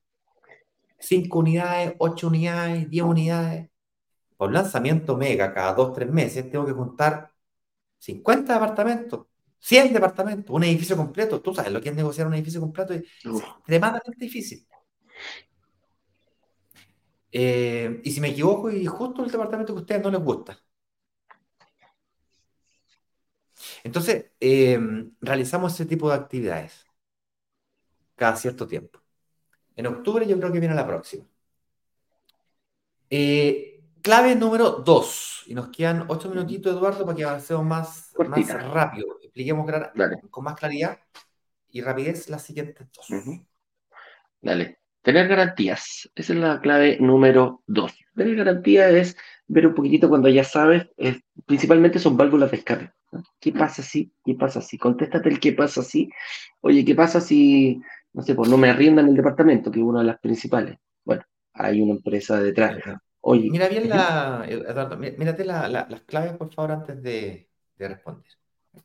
5 unidades, 8 unidades, 10 unidades. Por lanzamiento mega cada 2, 3 meses tengo que juntar 50 departamentos, 100 departamentos, un edificio completo. Tú sabes lo que es negociar un edificio completo, es extremadamente difícil. Eh, y si me equivoco y justo el departamento que a ustedes no les gusta. Entonces, eh, realizamos ese tipo de actividades cada cierto tiempo. En octubre yo creo que viene la próxima. Eh, Clave número dos. Y nos quedan ocho minutitos, Eduardo, para que avancemos más, más rápido. Expliquemos con más claridad y rapidez las siguientes dos. Dale. Tener garantías. Esa es la clave número dos. Tener garantía es ver un poquitito cuando ya sabes, principalmente son válvulas de escape. ¿Qué pasa si? ¿Qué pasa si? Contéstate el qué pasa si. Oye, ¿qué pasa si, no sé, pues no me arriendan el departamento, que es una de las principales? Bueno, hay una empresa detrás. Oye, Mira bien la, Eduardo, mírate las claves, por favor, antes de, responder.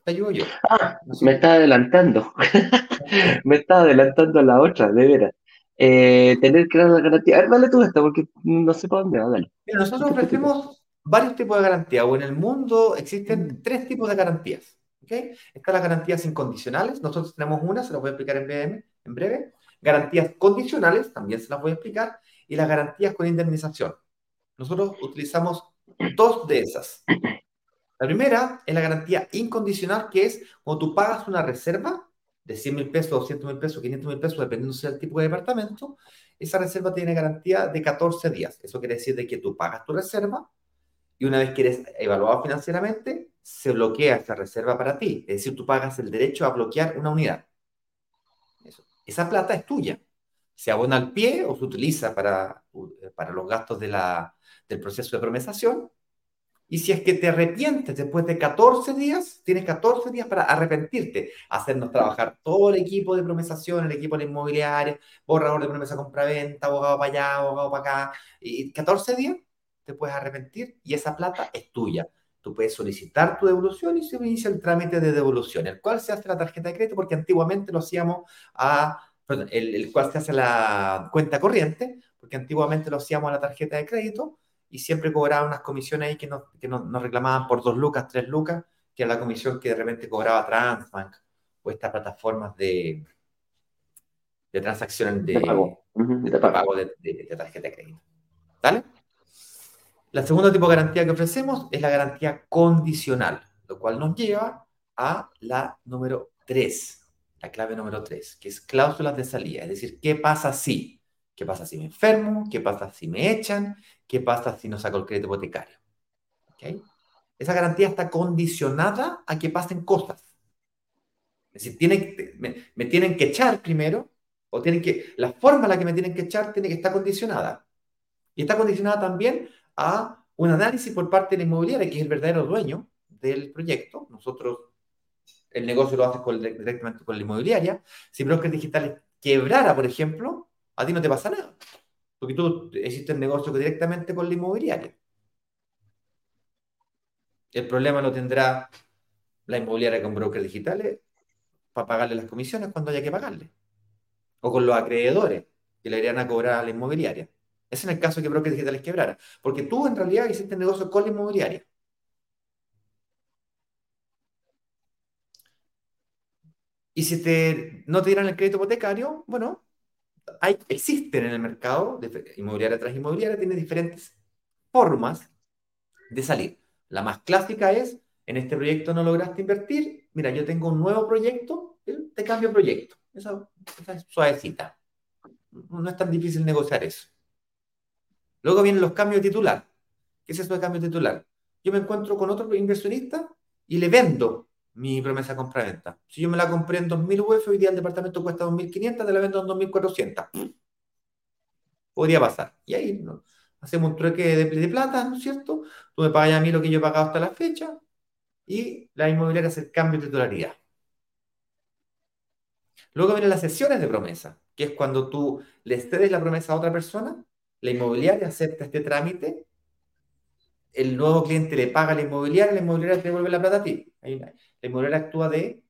Te ayudo yo. Ah, me está adelantando. me está adelantando a la otra, de veras. Eh, tener que dar la garantía. A ver, dale tú esta, porque no sé para dónde va, dale. nosotros ofrecemos varios tipos de garantía, o en el mundo existen mm. tres tipos de garantías. ¿okay? Están las garantías incondicionales, nosotros tenemos una, se las voy a explicar en en breve. Garantías condicionales, también se las voy a explicar. Y las garantías con indemnización. Nosotros utilizamos dos de esas. La primera es la garantía incondicional, que es cuando tú pagas una reserva de 100 mil pesos, 200 mil pesos, 500 mil pesos, dependiendo del tipo de departamento, esa reserva tiene garantía de 14 días. Eso quiere decir de que tú pagas tu reserva y una vez que eres evaluado financieramente, se bloquea esa reserva para ti. Es decir, tú pagas el derecho a bloquear una unidad. Esa plata es tuya. Se abona al pie o se utiliza para, para los gastos de la, del proceso de promesación. Y si es que te arrepientes después de 14 días, tienes 14 días para arrepentirte, hacernos trabajar todo el equipo de promesación, el equipo de inmobiliaria, borrador de promesa compra-venta, abogado para allá, abogado para acá, y 14 días te puedes arrepentir y esa plata es tuya. Tú puedes solicitar tu devolución y se inicia el trámite de devolución, el cual se hace la tarjeta de crédito porque antiguamente lo hacíamos a, perdón, el, el cual se hace la cuenta corriente, porque antiguamente lo hacíamos a la tarjeta de crédito y siempre cobraba unas comisiones ahí que nos, que nos, reclamaban por dos lucas, tres lucas, que era la comisión que de repente cobraba Transbank o estas plataformas de, de transacciones de, pago, de, pago de, de, tarjeta de crédito. ¿Vale? La segunda tipo de garantía que ofrecemos es la garantía condicional, lo cual nos lleva a la número 3, la clave número 3, que es cláusulas de salida. Es decir, ¿qué pasa si? ¿Qué pasa si me enfermo? ¿Qué pasa si me echan? ¿Qué pasa si no saco el crédito hipotecario? Esa garantía está condicionada a que pasen cosas. Es decir, tienen, me, tienen que echar primero, o tienen que, la forma en la que me tienen que echar tiene que estar condicionada. Y está condicionada también a un análisis por parte de la inmobiliaria, que es el verdadero dueño del proyecto. Nosotros, el negocio lo hace directamente con la inmobiliaria. Si Brokers Digitales quebrara, por ejemplo, a ti no te pasa nada. Porque tú hiciste el negocio directamente con la inmobiliaria. El problema lo tendrá la inmobiliaria con brokers digitales para pagarle las comisiones cuando haya que pagarle. O con los acreedores que le irían a cobrar a la inmobiliaria. Es el caso que brokers digitales quebrara. Porque tú en realidad hiciste negocio con la inmobiliaria. Y si te, no te dieran el crédito hipotecario, bueno, hay, existen en el mercado, de inmobiliaria tras inmobiliaria, tiene diferentes formas de salir. La más clásica es, en este proyecto no lograste invertir, mira, yo tengo un nuevo proyecto, te cambio proyecto. Esa, esa es suavecita. No es tan difícil negociar eso. Luego vienen los cambios de titular. ¿Qué es eso de cambio de titular? Yo me encuentro con otro inversionista y le vendo mi promesa compra-venta. Si yo me la compré en 2.000 UF, hoy día el departamento cuesta 2.500, te la vendo en 2.400. Podría pasar. Y ahí hacemos un trueque de, plata, ¿no es cierto? Tú me pagas a mí lo que yo he pagado hasta la fecha y la inmobiliaria hace el cambio de titularidad. Luego vienen las sesiones de promesa, que es cuando tú le cedes la promesa a otra persona, la inmobiliaria acepta este trámite el nuevo cliente le paga a la inmobiliaria, la inmobiliaria te devuelve la plata a ti. la, inmobiliaria actúa de,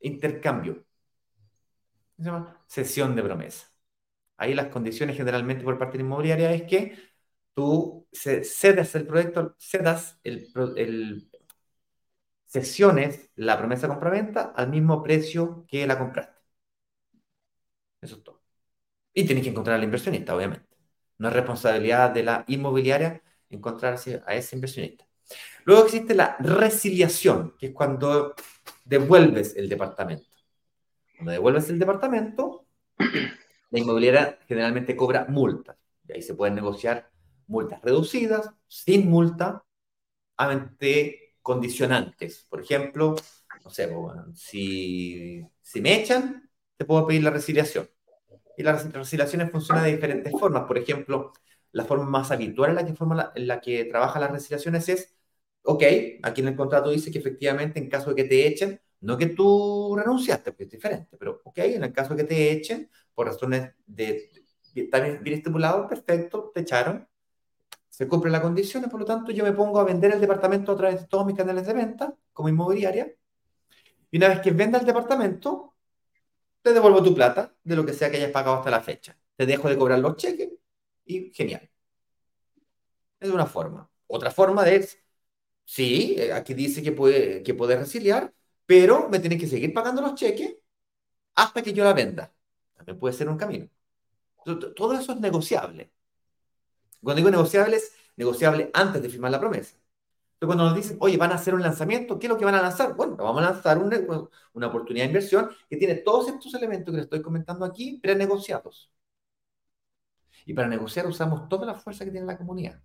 intercambio. Se llama sesión de promesa. Ahí las condiciones generalmente por parte de la inmobiliaria es que tú cedas el proyecto, cedas el, el sesiones la promesa compraventa al mismo precio que la compraste. Eso es todo. Y tienes que encontrar al inversionista, obviamente. No es responsabilidad de la inmobiliaria encontrarse a ese inversionista. Luego existe la resiliación, que es cuando devuelves el departamento. Cuando devuelves el departamento, la inmobiliaria generalmente cobra multas. Y ahí se pueden negociar multas reducidas, sin multa, ante condicionantes. Por ejemplo, no sé, si, si me echan, te puedo pedir la resiliación. Y las resiliaciones funcionan de diferentes formas. Por ejemplo, la forma más habitual en la que, forma en la que trabajan las resiliaciones es, ok, aquí en el contrato dice que efectivamente en caso de que te echen, no que tú renunciaste, porque es diferente, pero ok, en el caso de que te echen, por razones de, bien, bien estipulado, perfecto, te echaron, se cumplen las condiciones, por lo tanto yo me pongo a vender el departamento a través de todos mis canales de venta como inmobiliaria, y una vez que venda el departamento, te devuelvo tu plata de lo que sea que hayas pagado hasta la fecha. Te dejo de cobrar los cheques y genial. Es una forma. Otra forma es, sí, aquí dice que puede, que puede resiliar, pero me tienes que seguir pagando los cheques hasta que yo la venda. También puede ser un camino. Todo eso es negociable. Cuando digo negociable, es negociable antes de firmar la promesa. Pero cuando nos dicen, oye, van a hacer un lanzamiento, ¿qué es lo que van a lanzar? Bueno, vamos a lanzar una oportunidad de inversión que tiene todos estos elementos que les estoy comentando aquí prenegociados. Y para negociar usamos toda la fuerza que tiene la comunidad.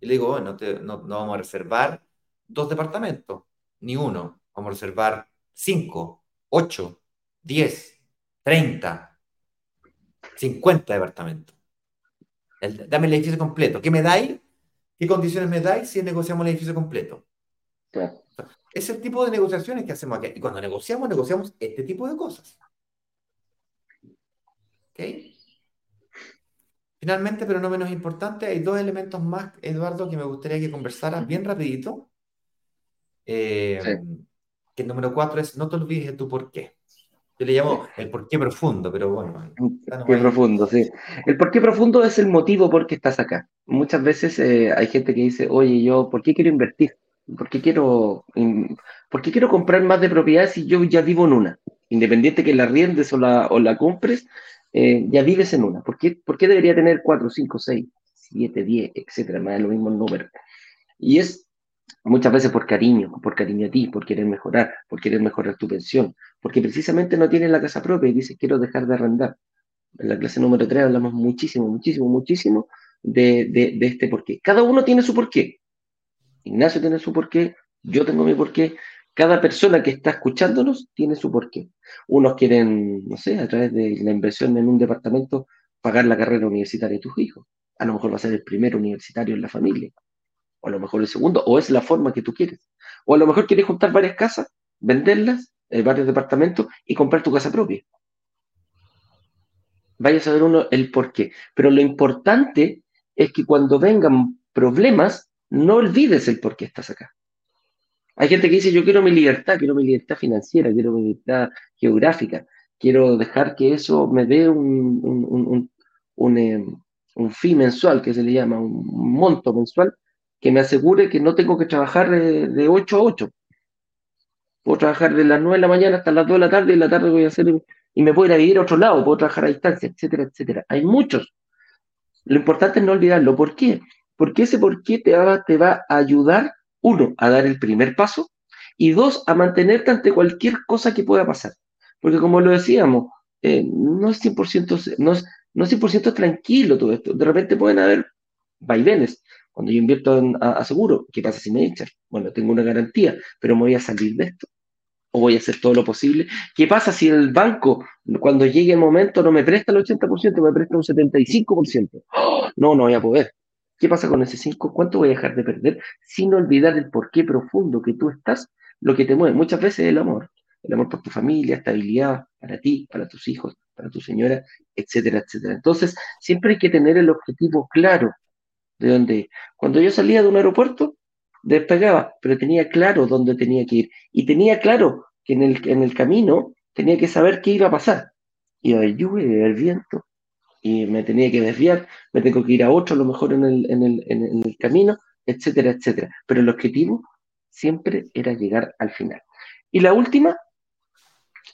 Y le digo, bueno, no, no vamos a reservar dos departamentos, ni uno. Vamos a reservar cinco, ocho, diez, treinta, cincuenta departamentos. dame el edificio completo. ¿Qué me dais? ¿Qué condiciones me dais si negociamos el edificio completo? Es el tipo de negociaciones que hacemos aquí. Y cuando negociamos, negociamos este tipo de cosas. ¿Ok? Finalmente, pero no menos importante, hay dos elementos más, Eduardo, que me gustaría que conversaras bien rapidito. Eh, que el número cuatro es no te olvides de tu por qué. Yo le llamo el por qué profundo, pero bueno. Qué profundo, sí. El por qué profundo es el motivo por qué estás acá. Muchas veces eh, hay gente que dice, oye, yo, ¿por qué quiero invertir? ¿Por qué quiero, ¿por qué quiero comprar más de propiedades si yo ya vivo en una? Independiente que la riendes o la, o la compres, eh, ya vives en una. ¿Por qué, ¿Por qué debería tener 4, 5, 6, 7, 10, etcétera? Más de lo mismo el número. Y es muchas veces por cariño, por cariño a ti, por querer mejorar, por querer mejorar tu pensión, porque precisamente no tienes la casa propia y dices quiero dejar de arrendar. En la clase número 3 hablamos muchísimo, muchísimo, muchísimo de, de, este porqué. Cada uno tiene su porqué. Ignacio tiene su porqué, yo tengo mi porqué, cada persona que está escuchándonos tiene su porqué. Unos quieren, no sé, a través de la inversión en un departamento, pagar la carrera universitaria de tus hijos. A lo mejor va a ser el primer universitario en la familia o a lo mejor el segundo, o es la forma que tú quieres. O a lo mejor quieres juntar varias casas, venderlas, eh, varios departamentos y comprar tu casa propia. Vaya a saber uno el por qué. Pero lo importante es que cuando vengan problemas, no olvides el por qué estás acá. Hay gente que dice, yo quiero mi libertad, quiero mi libertad financiera, quiero mi libertad geográfica, quiero dejar que eso me dé un, un, un, fee mensual, que se le llama, un monto mensual, que me asegure que no tengo que trabajar de, 8 a 8. Puedo trabajar de las 9 de la mañana hasta las 2 de la tarde y la tarde voy a hacer y me puedo ir a vivir a otro lado, puedo trabajar a distancia, etcétera, etcétera. Hay muchos. Lo importante es no olvidarlo. ¿Por qué? Porque ese por qué te va, te va a ayudar, uno, a dar el primer paso y dos, a mantenerte ante cualquier cosa que pueda pasar. Porque como lo decíamos, eh, no es 100%, no es, no es 100 tranquilo todo esto. De repente pueden haber vaivenes. Cuando yo invierto en, a, seguro, ¿qué pasa si me echan? Bueno, tengo una garantía, pero me voy a salir de esto. O voy a hacer todo lo posible. ¿Qué pasa si el banco, cuando llegue el momento, no me presta el 80%, me presta un 75%? ¡Oh! No, no voy a poder. ¿Qué pasa con ese 5? ¿Cuánto voy a dejar de perder? Sin olvidar el porqué profundo que tú estás, lo que te mueve. Muchas veces el amor. El amor por tu familia, estabilidad para ti, para tus hijos, para tu señora, etcétera, etcétera. Entonces, siempre hay que tener el objetivo claro de dónde. Cuando yo salía de un aeropuerto, despegaba, pero tenía claro dónde tenía que ir. Y tenía claro que en el, en el camino tenía que saber qué iba a pasar. Iba a haber lluvia, iba a haber viento, y me tenía que desviar, me tengo que ir a otro a lo mejor en el, en el, en el camino, etcétera, etcétera. Pero el objetivo siempre era llegar al final. Y la última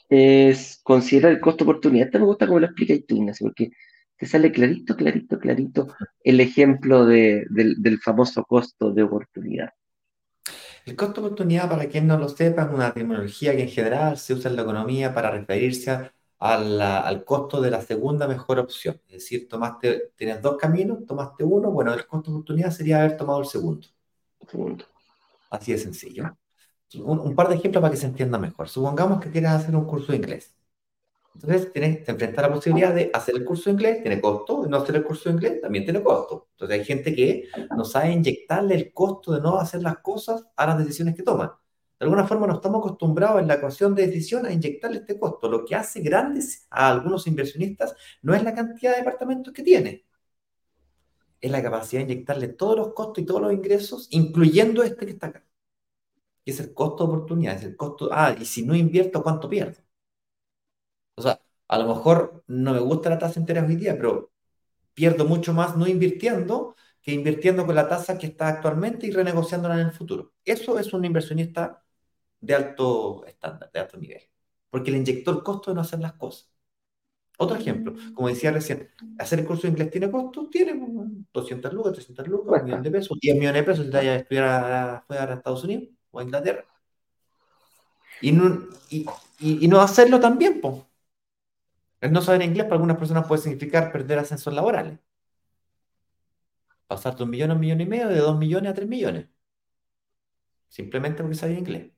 es considerar el costo oportunidad. Esta me gusta como lo explica tú, Ignacio, porque te sale clarito, clarito, clarito el ejemplo del, famoso costo de oportunidad. El costo de oportunidad, para quien no lo sepa, es una tecnología que en general se usa en la economía para referirse a, al, costo de la segunda mejor opción. Es decir, tomaste, tienes dos caminos, tomaste uno, bueno, el costo de oportunidad sería haber tomado el segundo. segundo. Así de sencillo. Un, par de ejemplos para que se entienda mejor. Supongamos que quieres hacer un curso de inglés. Entonces, tienes, te enfrentas a la posibilidad de hacer el curso de inglés, tiene costo, y no hacer el curso de inglés también tiene costo. Entonces, hay gente que no sabe inyectarle el costo de no hacer las cosas a las decisiones que toman. De alguna forma no estamos acostumbrados en la ecuación de decisión a inyectarle este costo. Lo que hace grandes a algunos inversionistas no es la cantidad de departamentos que tiene, es la capacidad de inyectarle todos los costos y todos los ingresos, incluyendo este que está acá. Que es el costo de oportunidad, es el costo, ah, y si no invierto, ¿cuánto pierdo? O sea, a lo mejor no me gusta la tasa entera hoy día, pero pierdo mucho más no invirtiendo que invirtiendo con la tasa que está actualmente y renegociándola en el futuro. Eso es un inversionista de alto estándar, de alto nivel, porque le inyectó el costo de no hacer las cosas. Otro ejemplo, como decía recién, hacer el curso de inglés tiene costo, tiene 200 lucas, 300 lucas, un millón de pesos, 10 millones de pesos si te vayas a estudiar fuera a Estados Unidos o a Inglaterra. Y no, y, y, no hacerlo también, pues. El no saber inglés para algunas personas puede significar perder ascensos laborales. Pasar de un millón a un millón y medio, de dos millones a tres millones. Simplemente porque sabía inglés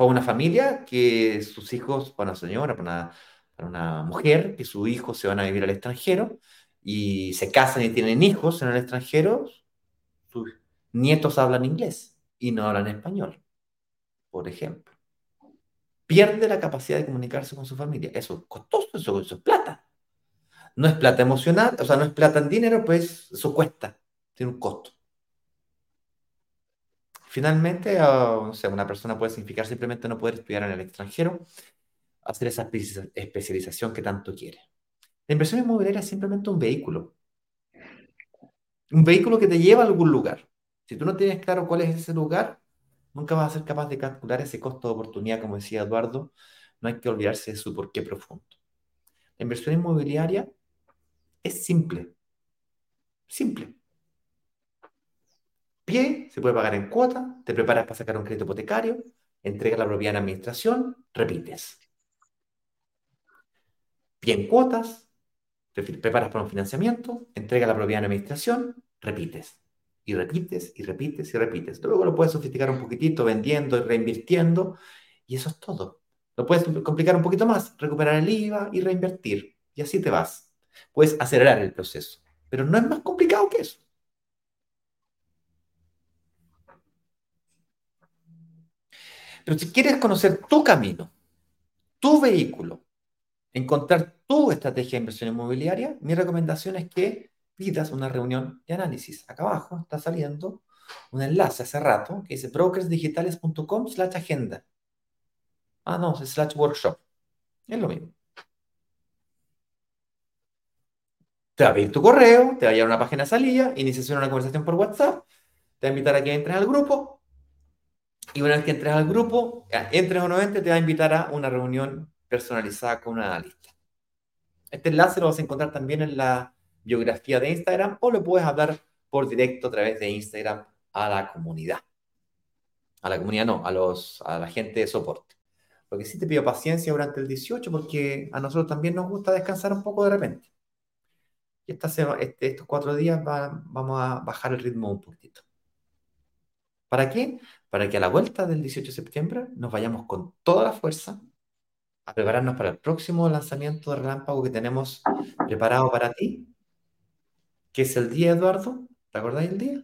para una familia que sus hijos, para una señora, para una, mujer, que sus hijos se van a vivir al extranjero y se casan y tienen hijos en el extranjero, sus nietos hablan inglés y no hablan español, por ejemplo. Pierde la capacidad de comunicarse con su familia. Eso es costoso, eso, eso es plata. No es plata emocional, o sea, no es plata en dinero, pues eso cuesta, tiene un costo. Finalmente, ah, sea, una persona puede significar simplemente no poder estudiar en el extranjero, hacer esa especialización que tanto quiere. La inversión inmobiliaria es simplemente un vehículo. Un vehículo que te lleva a algún lugar. Si tú no tienes claro cuál es ese lugar, nunca vas a ser capaz de calcular ese costo de oportunidad, como decía Eduardo. No hay que olvidarse de su porqué profundo. La inversión inmobiliaria es simple. Simple se puede pagar en cuota, te preparas para sacar un crédito hipotecario, entregas la propiedad en administración, repites. Pie en cuotas, te preparas para un financiamiento, entregas la propiedad en administración, repites. Y repites, y repites, y repites. Luego lo puedes sofisticar un poquitito, vendiendo y reinvirtiendo, y eso es todo. Lo puedes complicar un poquito más, recuperar el IVA y reinvertir. Y así te vas. Puedes acelerar el proceso. Pero no es más complicado que eso. Pero si quieres conocer tu camino, tu vehículo, encontrar tu estrategia de inversión inmobiliaria, mi recomendación es que pidas una reunión de análisis. Acá abajo está saliendo un enlace hace rato que dice brokersdigitales.com slash agenda. Ah, no, es slash workshop. Es lo mismo. Te va a pedir tu correo, te va a llevar una página de salida, iniciación una conversación por WhatsApp, te va a invitar a que entres al grupo, y una vez que entres al grupo, entres o no entres, te va a invitar a una reunión personalizada con un analista. Este enlace lo vas a encontrar también en la biografía de Instagram o lo puedes hablar por directo a través de Instagram a la comunidad. A la comunidad no, a, los, a la gente de soporte. Lo que sí te pido paciencia durante el 18 porque a nosotros también nos gusta descansar un poco de repente. Y este, estos cuatro días vamos a bajar el ritmo un poquito. ¿Para qué? Para que a la vuelta del 18 de septiembre nos vayamos con toda la fuerza a prepararnos para el próximo lanzamiento de Relámpago que tenemos preparado para ti, que es el día, Eduardo. ¿Te acordáis del día?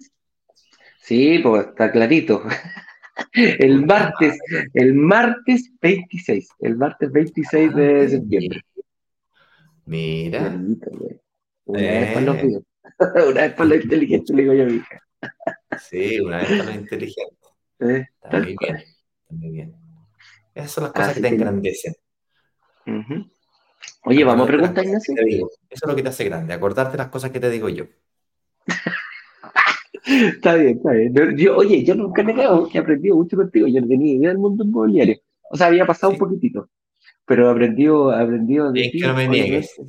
Sí, pues está clarito. El martes, el martes 26, el martes 26 de ah, septiembre. Mira. Una vez por lo Una vez por lo inteligente le digo yo a mi hija. Sí, una vez también inteligente. está muy bien, está muy bien. Esas son las cosas que te engrandecen. Oye, vamos a preguntar, Ignacio. Eso es lo que te hace grande, acordarte las cosas que te digo yo. está bien, está bien. Yo, oye, yo nunca quedo que he aprendido mucho contigo. Yo no tenía idea del mundo inmobiliario. O sea, había pasado un poquitito, pero he aprendido, aprendido de ti. que no me niegues.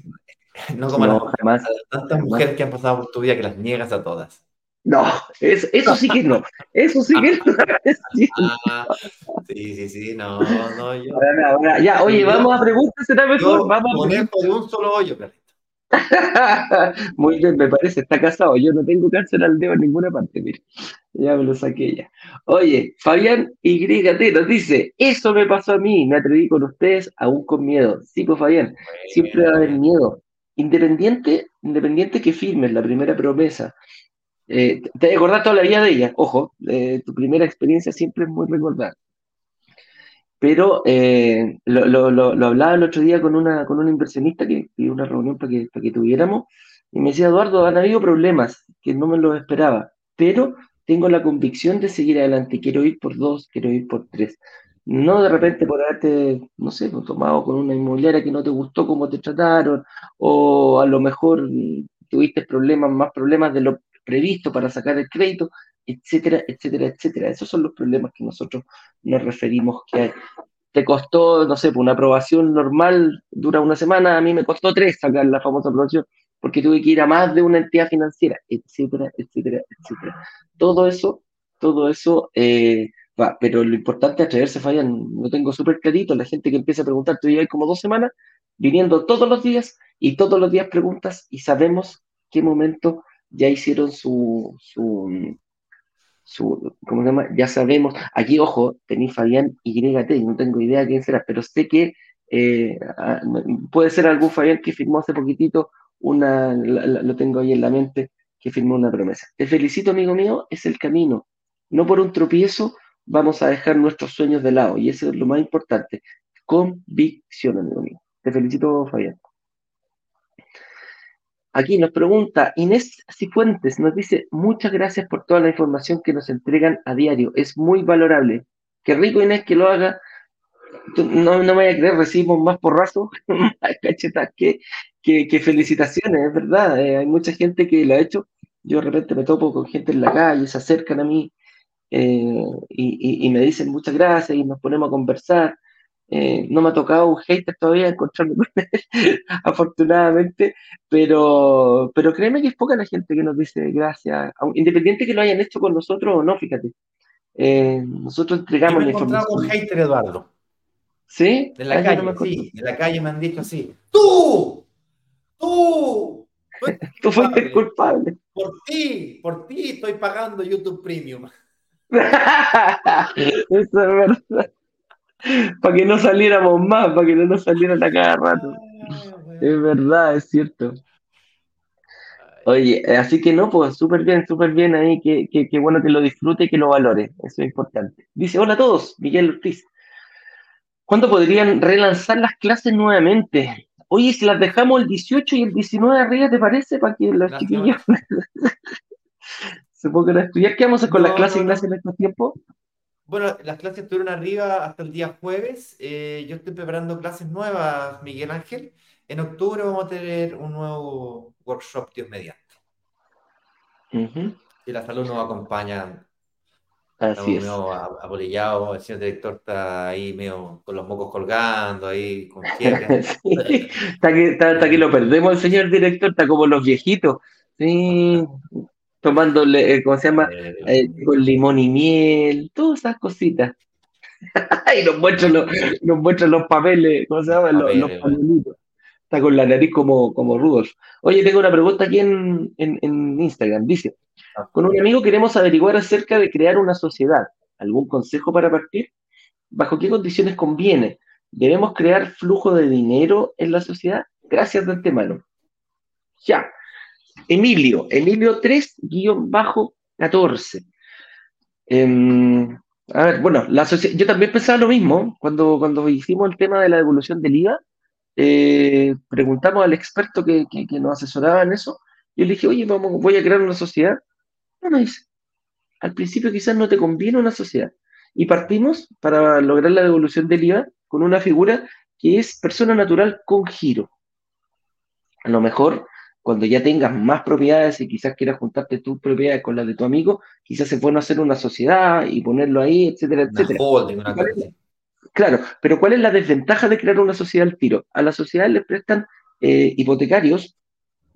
No como no, las, jamás, tantas mujeres que han pasado por tu vida que las niegas a todas. No, eso sí que no. Eso sí que no. Ah, sí, sí, sí, no, no, yo. ya, oye, vamos a preguntas, será mejor. vamos a poner por un solo hoyo, perrito. Muy bien, me parece, está casado. Yo no tengo cáncer al dedo en ninguna parte, mire. Ya me lo saqué ya. Oye, Fabián YT nos dice, eso me pasó a mí, me atreví con ustedes, aún con miedo. Sí, pues Fabián, siempre va a haber miedo. Independiente, independiente que firmes la primera promesa, eh, te acordás toda la vida de ella, ojo, eh, tu primera experiencia siempre es muy recordada. Pero eh, lo, hablaba el otro día con una, con una inversionista que pidió una reunión para que, para que tuviéramos, y me decía, Eduardo, han habido problemas que no me los esperaba, pero tengo la convicción de seguir adelante, quiero ir por dos, quiero ir por tres. No de repente por haberte, no sé, pues, tomado con una inmobiliaria que no te gustó cómo te trataron, o a lo mejor tuviste problemas, más problemas de lo previsto para sacar el crédito, etcétera, etcétera, etcétera. Esos son los problemas que nosotros nos referimos que hay. Te costó, no sé, pues, una aprobación normal dura una semana, a mí me costó tres sacar la famosa aprobación, porque tuve que ir a más de una entidad financiera, etcétera, etcétera, etcétera. Todo eso, todo eso eh, va, pero lo importante es atreverse, fallan, lo tengo súper clarito, la gente que empieza a preguntar, tú llevas como dos semanas viniendo todos los días y todos los días preguntas y sabemos qué momento ya hicieron su, su, ¿cómo se llama? Ya sabemos, aquí, ojo, tenéis Fabián YT, no tengo idea quién será, pero sé que eh, ah, puede ser algún Fabián que firmó hace poquitito una, lo tengo ahí en la mente, que firmó una promesa. Te felicito, amigo mío, es el camino. No por un tropiezo vamos a dejar nuestros sueños de lado, y eso es lo más importante. Convicción, amigo mío. Te felicito, Fabián. Aquí nos pregunta Inés Cifuentes, nos dice, muchas gracias por toda la información que nos entregan a diario, es muy valorable. Qué rico Inés que lo haga. No, no me voy a creer, recibimos más porrazo, cachetas, que, felicitaciones, es verdad. Eh, hay mucha gente que lo ha hecho. Yo de repente me topo con gente en la calle, se acercan a mí eh, y, y, me dicen muchas gracias y nos ponemos a conversar. Eh, no me ha tocado un hater todavía encontrarme con él, afortunadamente, pero, pero créeme que es poca la gente que nos dice gracias, independiente que lo hayan hecho con nosotros o no, fíjate. Eh, nosotros entregamos la información. un hater, Eduardo. ¿Sí? En la calle, sí, en la calle me han dicho así, ¡tú! ¡tú! Tú fuiste culpable. Por ti, por ti estoy pagando YouTube Premium. Eso es verdad para que no saliéramos más, para que no nos salieran a cada rato. Es verdad, es cierto. Oye, así que no, pues súper bien, súper bien ahí, que, que, bueno que lo disfrute y que lo valore, eso es importante. Dice, hola a todos, Miguel Ortiz. ¿Cuándo podrían relanzar las clases nuevamente? Oye, si las dejamos el 18 y el 19 arriba, ¿te parece? Para que los chiquillos se pongan a estudiar. ¿Qué vamos a hacer con las clases, no, en estos tiempos? Bueno, las clases estuvieron arriba hasta el día jueves. Eh, yo estoy preparando clases nuevas, Miguel Ángel. En octubre vamos a tener un nuevo workshop, Dios mediante. Y las alumnos nos acompañan. Así es. apolillado, el señor director está ahí medio con los mocos colgando, ahí con fiebre. está, que, está, que lo perdemos el señor director, está como los viejitos. Sí, tomándole, eh, ¿cómo se llama? Eh, con limón y miel, todas esas cositas. y nos muestran los, nos muestran los papeles, ¿cómo se llama? Los, los Está con la nariz como, como Rudolf. Oye, tengo una pregunta aquí en, en, Instagram. Dice, ah. con un amigo queremos averiguar acerca de crear una sociedad. ¿Algún consejo para partir? ¿Bajo qué condiciones conviene? ¿Debemos crear flujo de dinero en la sociedad? Gracias de antemano. Ya. Emilio, Emilio 3-14. Em, a ver, bueno, la yo también pensaba lo mismo cuando, cuando hicimos el tema de la devolución del IVA. Eh, preguntamos al experto que, nos asesoraba en eso. Yo le dije, oye, vamos, voy a crear una sociedad. No me dice, al principio quizás no te conviene una sociedad. Y partimos para lograr la devolución del IVA con una figura que es persona natural con giro. A lo mejor cuando ya tengas más propiedades y quizás quieras juntarte tus propiedades con las de tu amigo, quizás se puede hacer una sociedad y ponerlo ahí, etcétera, etcétera. claro, pero ¿cuál es la desventaja de crear una sociedad al tiro? A la sociedad le prestan eh, hipotecarios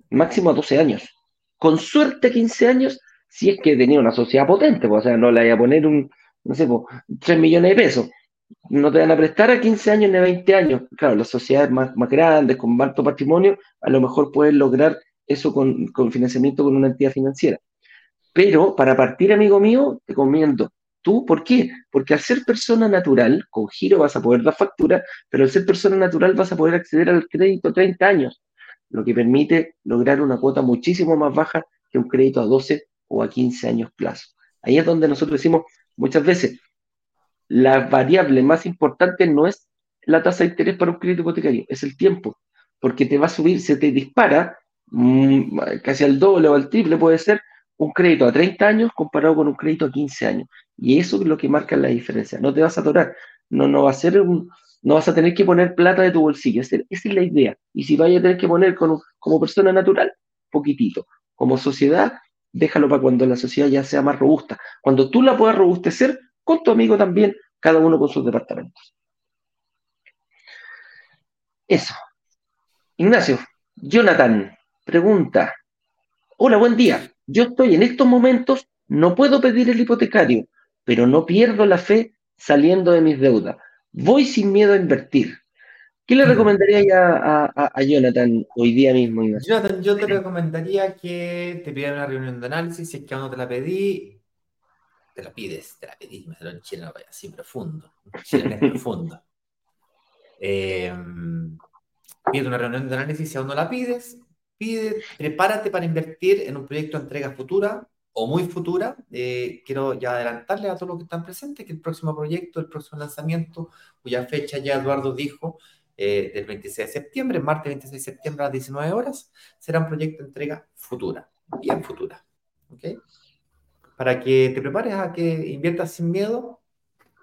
máximo a 12 años. Con suerte 15 años si es que tenía una sociedad potente, pues, o sea, no le vaya a poner un, no sé, pues, 3 millones de pesos. No te van a prestar a 15 años ni a 20 años. Claro, las sociedades más, más grandes, con alto patrimonio, a lo mejor pueden lograr eso con, con financiamiento con una entidad financiera. Pero para partir, amigo mío, te comiendo. ¿Tú por qué? Porque al ser persona natural, con giro vas a poder dar factura, pero al ser persona natural vas a poder acceder al crédito 30 años, lo que permite lograr una cuota muchísimo más baja que un crédito a 12 o a 15 años plazo. Ahí es donde nosotros decimos muchas veces, la variable más importante no es la tasa de interés para un crédito hipotecario, es el tiempo, porque te va a subir, se te dispara mmm, casi al doble o al triple puede ser un crédito a 30 años comparado con un crédito a 15 años. Y eso es lo que marca la diferencia. No te vas a atorar, no, no va a ser un, no vas a tener que poner plata de tu bolsillo. Esa, es la idea. Y si vayas a tener que poner como persona natural, poquitito. Como sociedad, déjalo para cuando la sociedad ya sea más robusta. Cuando tú la puedas robustecer, con tu amigo también, cada uno con sus departamentos. Eso. Ignacio, Jonathan, pregunta. Hola, buen día. Yo estoy en estos momentos, no puedo pedir el hipotecario, pero no pierdo la fe saliendo de mis deudas. Voy sin miedo a invertir. ¿Qué le recomendaría a, a, Jonathan hoy día mismo? Jonathan, yo te recomendaría que te pidan una reunión de análisis. Si es que aún no te la pedí, te la pides, te la pedís, me salió en chileno, así profundo. Chileno es profundo. Eh, pide una reunión de análisis si aún no la pides pide, prepárate para invertir en un proyecto de entrega futura o muy futura. Eh, quiero ya adelantarle a todos los que están presentes que el próximo proyecto, el próximo lanzamiento, cuya fecha ya Eduardo dijo, eh, del 26 de septiembre, martes 26 de septiembre a las 19 horas, será un proyecto de entrega futura, bien futura. ¿Ok? Para que te prepares a que inviertas sin miedo,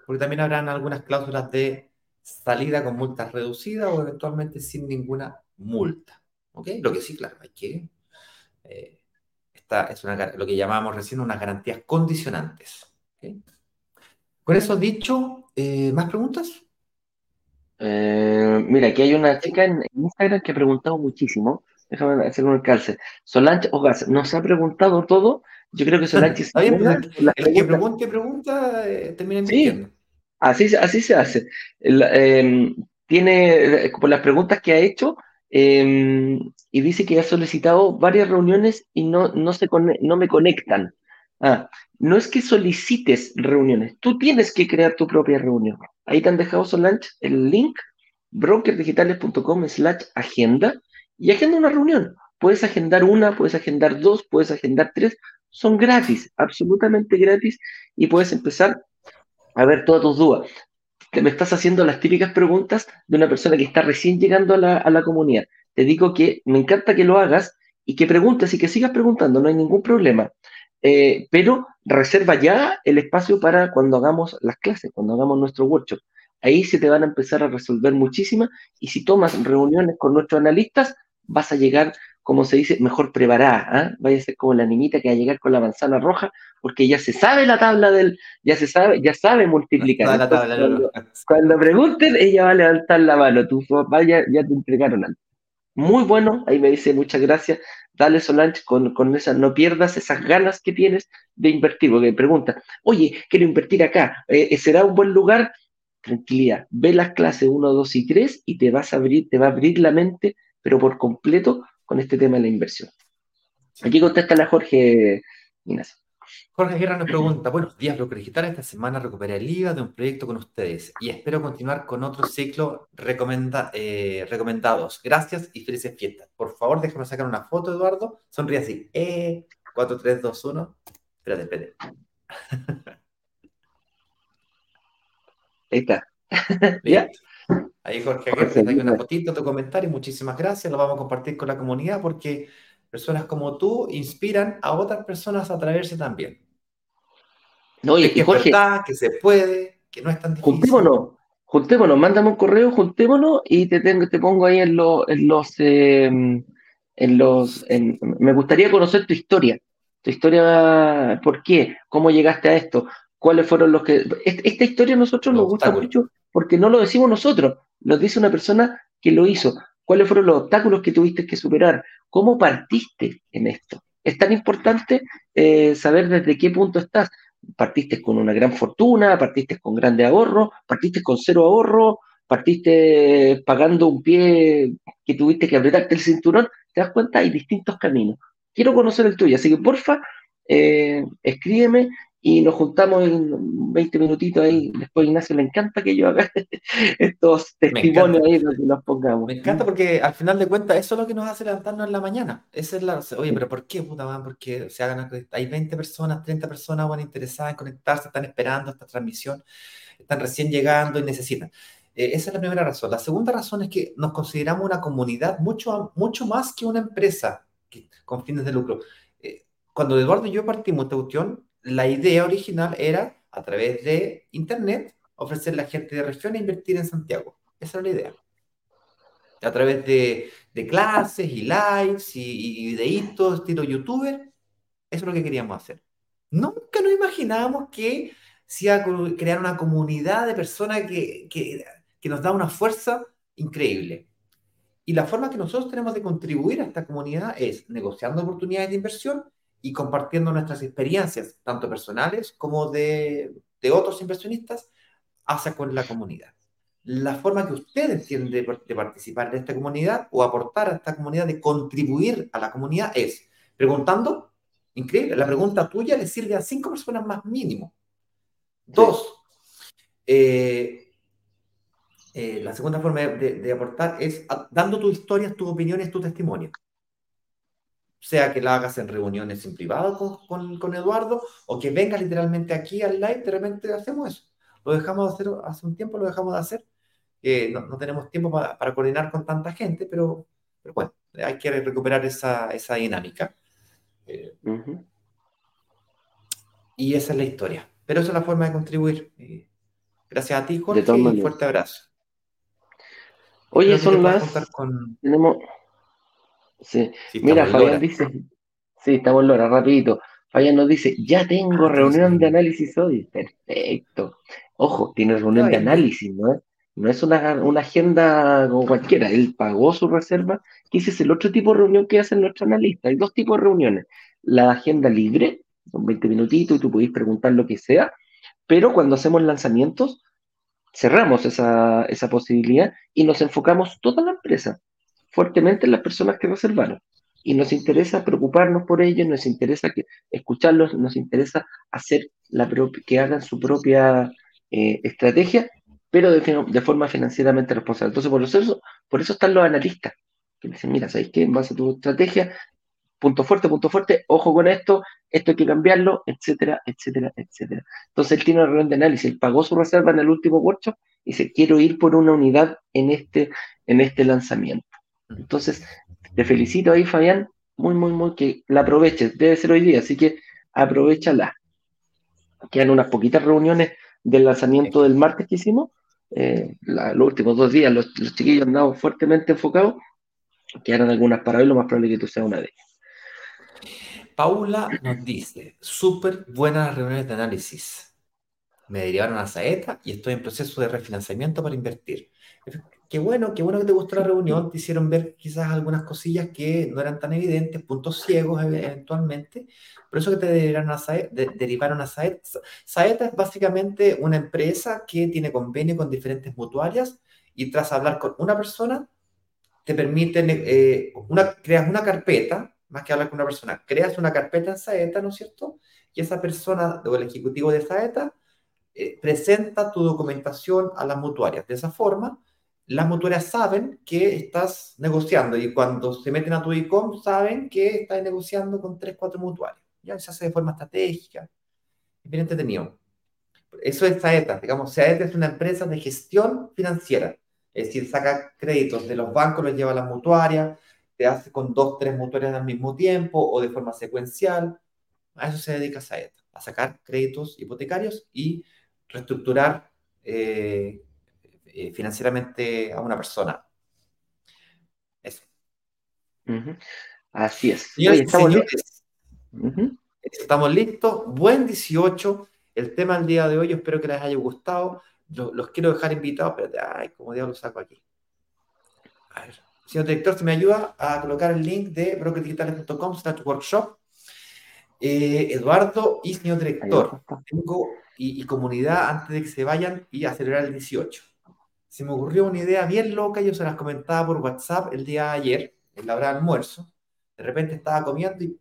porque también habrán algunas cláusulas de salida con multas reducidas o eventualmente sin ninguna multa. Lo que sí, claro, hay que... Eh, esta es lo que llamamos recién unas garantías condicionantes. Con eso dicho, eh, ¿más preguntas? Eh, mira, aquí hay una chica en Instagram que ha preguntado muchísimo. Déjame hacer un alcance. Solange Ogas nos ha preguntado todo. Yo creo que Solange Está bien, pues, el, que pregunte, pregunta, termina sí, así, así se hace. Em, tiene, por las preguntas que ha hecho, Em, y dice que ha solicitado varias reuniones y no, no, se no me conectan. Ah, no es que solicites reuniones, tú tienes que crear tu propia reunión. Ahí te han dejado Solange el link, brokerdigitales.com slash agenda y agenda una reunión. Puedes agendar una, puedes agendar dos, puedes agendar tres. Son gratis, absolutamente gratis y puedes empezar a ver todas tus dudas te me estás haciendo las típicas preguntas de una persona que está recién llegando a la, comunidad. Te digo que me encanta que lo hagas y que preguntes y que sigas preguntando, no hay ningún problema. Eh, pero reserva ya el espacio para cuando hagamos las clases, cuando hagamos nuestro workshop. Ahí se te van a empezar a resolver muchísimas y si tomas reuniones con nuestros analistas, vas a llegar como se dice, mejor preparada. ¿ah? Vaya a ser como la niñita que va a llegar con la manzana roja, porque ya se sabe la tabla del, ya se sabe, ya sabe multiplicar. cuando, pregunten, ella va a levantar la mano, tu papá ya, te entregaron antes. Muy bueno, ahí me dice muchas gracias. Dale Solange con, con esas, no pierdas esas ganas que tienes de invertir, porque me pregunta, oye, quiero invertir acá, eh, ¿será un buen lugar? Tranquilidad, ve las clases 1, 2 y 3 y te vas a abrir, te va a abrir la mente, pero por completo, con este tema de la inversión. Aquí contesta la Jorge Ignacio. Jorge Guerra nos pregunta, buenos días, Bloque Digital. Esta semana recuperé el IVA de un proyecto con ustedes y espero continuar con otro ciclo recomenda, eh, recomendados. Gracias y felices fiestas. Por favor, déjame sacar una foto, Eduardo. Sonríe así. Eh, 4, 3, 2, 1. Espérate, espérate. Ahí está. ¿Ya? Ahí Jorge Aguirre te una fotito, tu comentario, muchísimas gracias, lo vamos a compartir con la comunidad porque personas como tú inspiran a otras personas a atreverse también. No, y, que Jorge, que se puede, que no es tan difícil. Juntémonos, juntémonos, mándame un correo, juntémonos y te, tengo, te pongo ahí en, en los... Em, en los me gustaría conocer tu historia. Tu historia, ¿por qué? ¿Cómo llegaste a esto? ¿Cuáles fueron los que... Esta historia a nosotros nos gusta mucho porque no lo decimos nosotros, lo dice una persona que lo hizo. ¿Cuáles fueron los obstáculos que tuviste que superar? ¿Cómo partiste en esto? es tan importante eh, saber desde qué punto estás. Partiste con una gran fortuna, partiste con grande ahorro, partiste con cero ahorro, partiste pagando un pie que tuviste que apretarte el cinturón, te das cuenta, hay distintos caminos. Quiero conocer el tuyo, así que porfa, eh, escríbeme y nos juntamos en 20 minutitos ahí. Después Ignacio le encanta que yo haga estos testimonios ahí donde los pongamos. Me encanta porque al final de cuentas eso es lo que nos hace levantarnos en la mañana. Esa es la, oye, pero ¿por qué, puta man? Porque se hagan, hay 20 personas, 30 personas van interesadas en conectarse, están esperando esta transmisión, están recién llegando y necesitan. Eh, esa es la primera razón. La segunda razón es que nos consideramos una comunidad mucho, mucho más que una empresa con fines de lucro. Eh, cuando Eduardo y yo partimos de cuestión, la idea original era, a través de Internet, ofrecerle a la gente de región a invertir en Santiago. Esa era la idea. A través de, clases y lives y, y videitos estilo youtuber, eso es lo que queríamos hacer. Nunca nos imaginábamos que se iba crear una comunidad de personas que, que, que nos da una fuerza increíble. Y la forma que nosotros tenemos de contribuir a esta comunidad es negociando oportunidades de inversión y compartiendo nuestras experiencias, tanto personales como de, de otros inversionistas, hacia con la comunidad. La forma que ustedes tienen de, de, participar en esta comunidad o aportar a esta comunidad, de contribuir a la comunidad, es preguntando, increíble, la pregunta tuya le sirve a cinco personas más mínimo. Dos, eh, eh, la segunda forma de, de aportar es a, dando tus historias, tus opiniones, tu testimonio sea que la hagas en reuniones en privado con, con, Eduardo o que venga literalmente aquí al live, de repente hacemos eso. Lo dejamos de hacer hace un tiempo, lo dejamos de hacer. Eh, no, no, tenemos tiempo para, para, coordinar con tanta gente, pero, pero, bueno, hay que recuperar esa, esa dinámica. Eh, uh -huh. Y esa es la historia. Pero esa es la forma de contribuir. Eh, gracias a ti, Jorge, y un fuerte abrazo. Oye, son las... Con... Tenemos Sí. Mira, Fabián dice, sí, estamos Lora, rapidito. Fabián nos dice, ya tengo ah, reunión de análisis hoy. Perfecto. Ojo, tiene reunión de análisis, ¿no? No es una, una, agenda como cualquiera. Él pagó su reserva, que ese es el otro tipo de reunión que hace nuestro analista. Hay dos tipos de reuniones. La agenda libre, son 20 minutitos y tú podés preguntar lo que sea, pero cuando hacemos lanzamientos, cerramos esa, esa posibilidad y nos enfocamos toda la empresa fuertemente en las personas que reservaron. Y nos interesa preocuparnos por ellos, nos interesa escucharlos, nos interesa hacer la que hagan su propia eh, estrategia, pero de, forma financieramente responsable. Entonces, por eso, por eso están los analistas, que dicen, mira, ¿sabéis qué? En base a tu estrategia, punto fuerte, punto fuerte, ojo con esto, esto hay que cambiarlo, etcétera, etcétera, etcétera. Entonces él tiene una reunión de análisis, él pagó su reserva en el último workshop y dice, quiero ir por una unidad en este, en este lanzamiento. Entonces, te felicito ahí, Fabián, muy, muy, muy, que la aproveches, debe ser hoy día, así que aprovechala. Quedan unas poquitas reuniones del lanzamiento del martes que hicimos, eh, los últimos dos días los, los chiquillos han dado fuertemente enfocados, quedaron algunas para hoy, lo más probable que tú seas una de ellas. Paula nos dice, súper buenas reuniones de análisis. Me derivaron a Saeta y estoy en proceso de refinanciamiento para invertir qué bueno, qué bueno que te gustó la reunión, te hicieron ver quizás algunas cosillas que no eran tan evidentes, puntos ciegos eventualmente, por eso que te derivaron a Saeta. De, derivaron a Saeta. Saeta es básicamente una empresa que tiene convenio con diferentes mutuarias y tras hablar con una persona, te permiten, eh, una, creas una carpeta, más que hablar con una persona, creas una carpeta en Saeta, ¿no es cierto? Y esa persona o el ejecutivo de Saeta eh, presenta tu documentación a las mutuarias. De esa forma, las mutuarias saben que estás negociando y cuando se meten a tu ICOM saben que estás negociando con 3, 4 mutuarios. Ya se hace de forma estratégica. Es bien entretenido. Eso es Saeta. Digamos, Saeta es una empresa de gestión financiera. Es decir, saca créditos de los bancos, los lleva a las mutuarias, te hace con dos, tres mutuarias al mismo tiempo o de forma secuencial. A eso se dedica Saeta, a sacar créditos hipotecarios y reestructurar eh, eh, financieramente a una persona. Eso. Uh -huh. Así es. Señores, estamos, señores, listos. Uh -huh. estamos listos. Buen 18. El tema del día de hoy, espero que les haya gustado. Los, los quiero dejar invitados, pero ay, como diablos saco aquí. A ver. Señor director, si me ayuda a colocar el link de brokerdigitales.com workshop Eh, Eduardo y señor director, tengo y, comunidad antes de que se vayan y a celebrar el 18. Se me ocurrió una idea bien loca, yo se las comentaba por WhatsApp el día de ayer, en la hora de almuerzo. De repente estaba comiendo y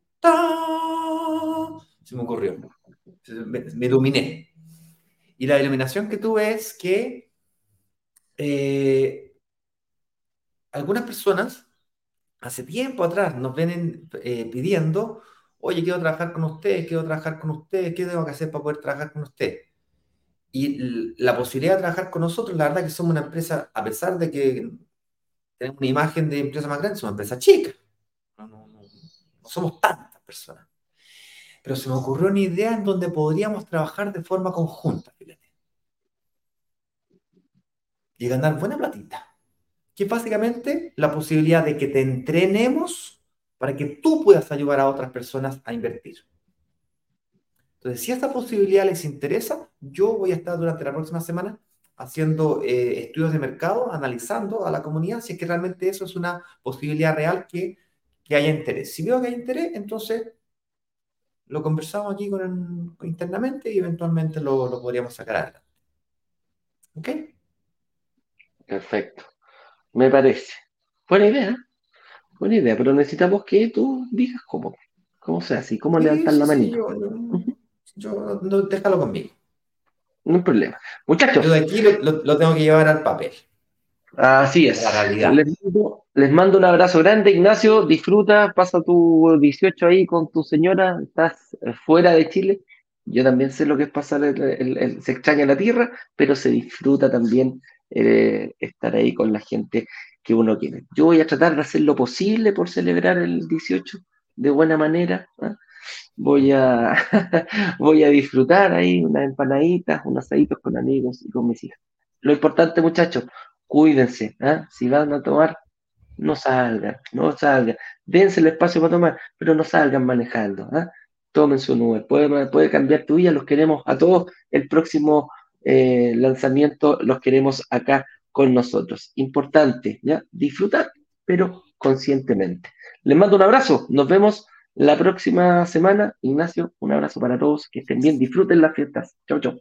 se me ocurrió. Me, me, iluminé. Y la iluminación que tuve es que eh, algunas personas hace tiempo atrás nos vienen eh, pidiendo oye, quiero trabajar con usted, quiero trabajar con usted, ¿qué tengo que hacer para poder trabajar con usted? Y la posibilidad de trabajar con nosotros, la verdad que somos una empresa, a pesar de que tenemos una imagen de empresa más grande, somos una empresa chica. No, somos tantas personas. Pero se me ocurrió una idea en donde podríamos trabajar de forma conjunta, fíjate. Y ganar buena platita. Que básicamente la posibilidad de que te entrenemos para que tú puedas ayudar a otras personas a invertir. Entonces, si esta posibilidad les interesa, yo voy a estar durante la próxima semana haciendo eh, estudios de mercado, analizando a la comunidad si es que realmente eso es una posibilidad real que, que haya interés. Si veo que hay interés, entonces lo conversamos aquí con internamente y eventualmente lo, lo podríamos sacar adelante. ¿Ok? Perfecto. Me parece. Buena idea. Buena idea, pero necesitamos que tú digas cómo, cómo se hace cómo levantar la manita. yo, no, déjalo conmigo. No hay problema. Muchachos. Yo de aquí lo, tengo que llevar al papel. Así es. Les mando, un abrazo grande, Ignacio. Disfruta, pasa tu 18 ahí con tu señora. Estás eh, fuera de Chile. Yo también sé lo que es pasar, el, se extraña la tierra, pero se disfruta también eh, estar ahí con la gente que uno quiere. Yo voy a tratar de hacer lo posible por celebrar el 18 de buena manera. ¿ah? Voy, a, voy a disfrutar ahí unas empanaditas, unos asaditos con amigos y con mis hijas. Lo importante, muchachos, cuídense. ¿ah? Si van a tomar, no salgan, no salgan. Dense el espacio para tomar, pero no salgan manejando. ¿ah? Tomen su nube. Puede, puede cambiar tu vida. Los queremos a todos. El próximo eh, lanzamiento los queremos acá con nosotros. Importante, ¿ya? Disfrutar, pero conscientemente. Les mando un abrazo. Nos vemos la próxima semana. Ignacio, un abrazo para todos. Que estén bien. Disfruten las fiestas. Chau, chau.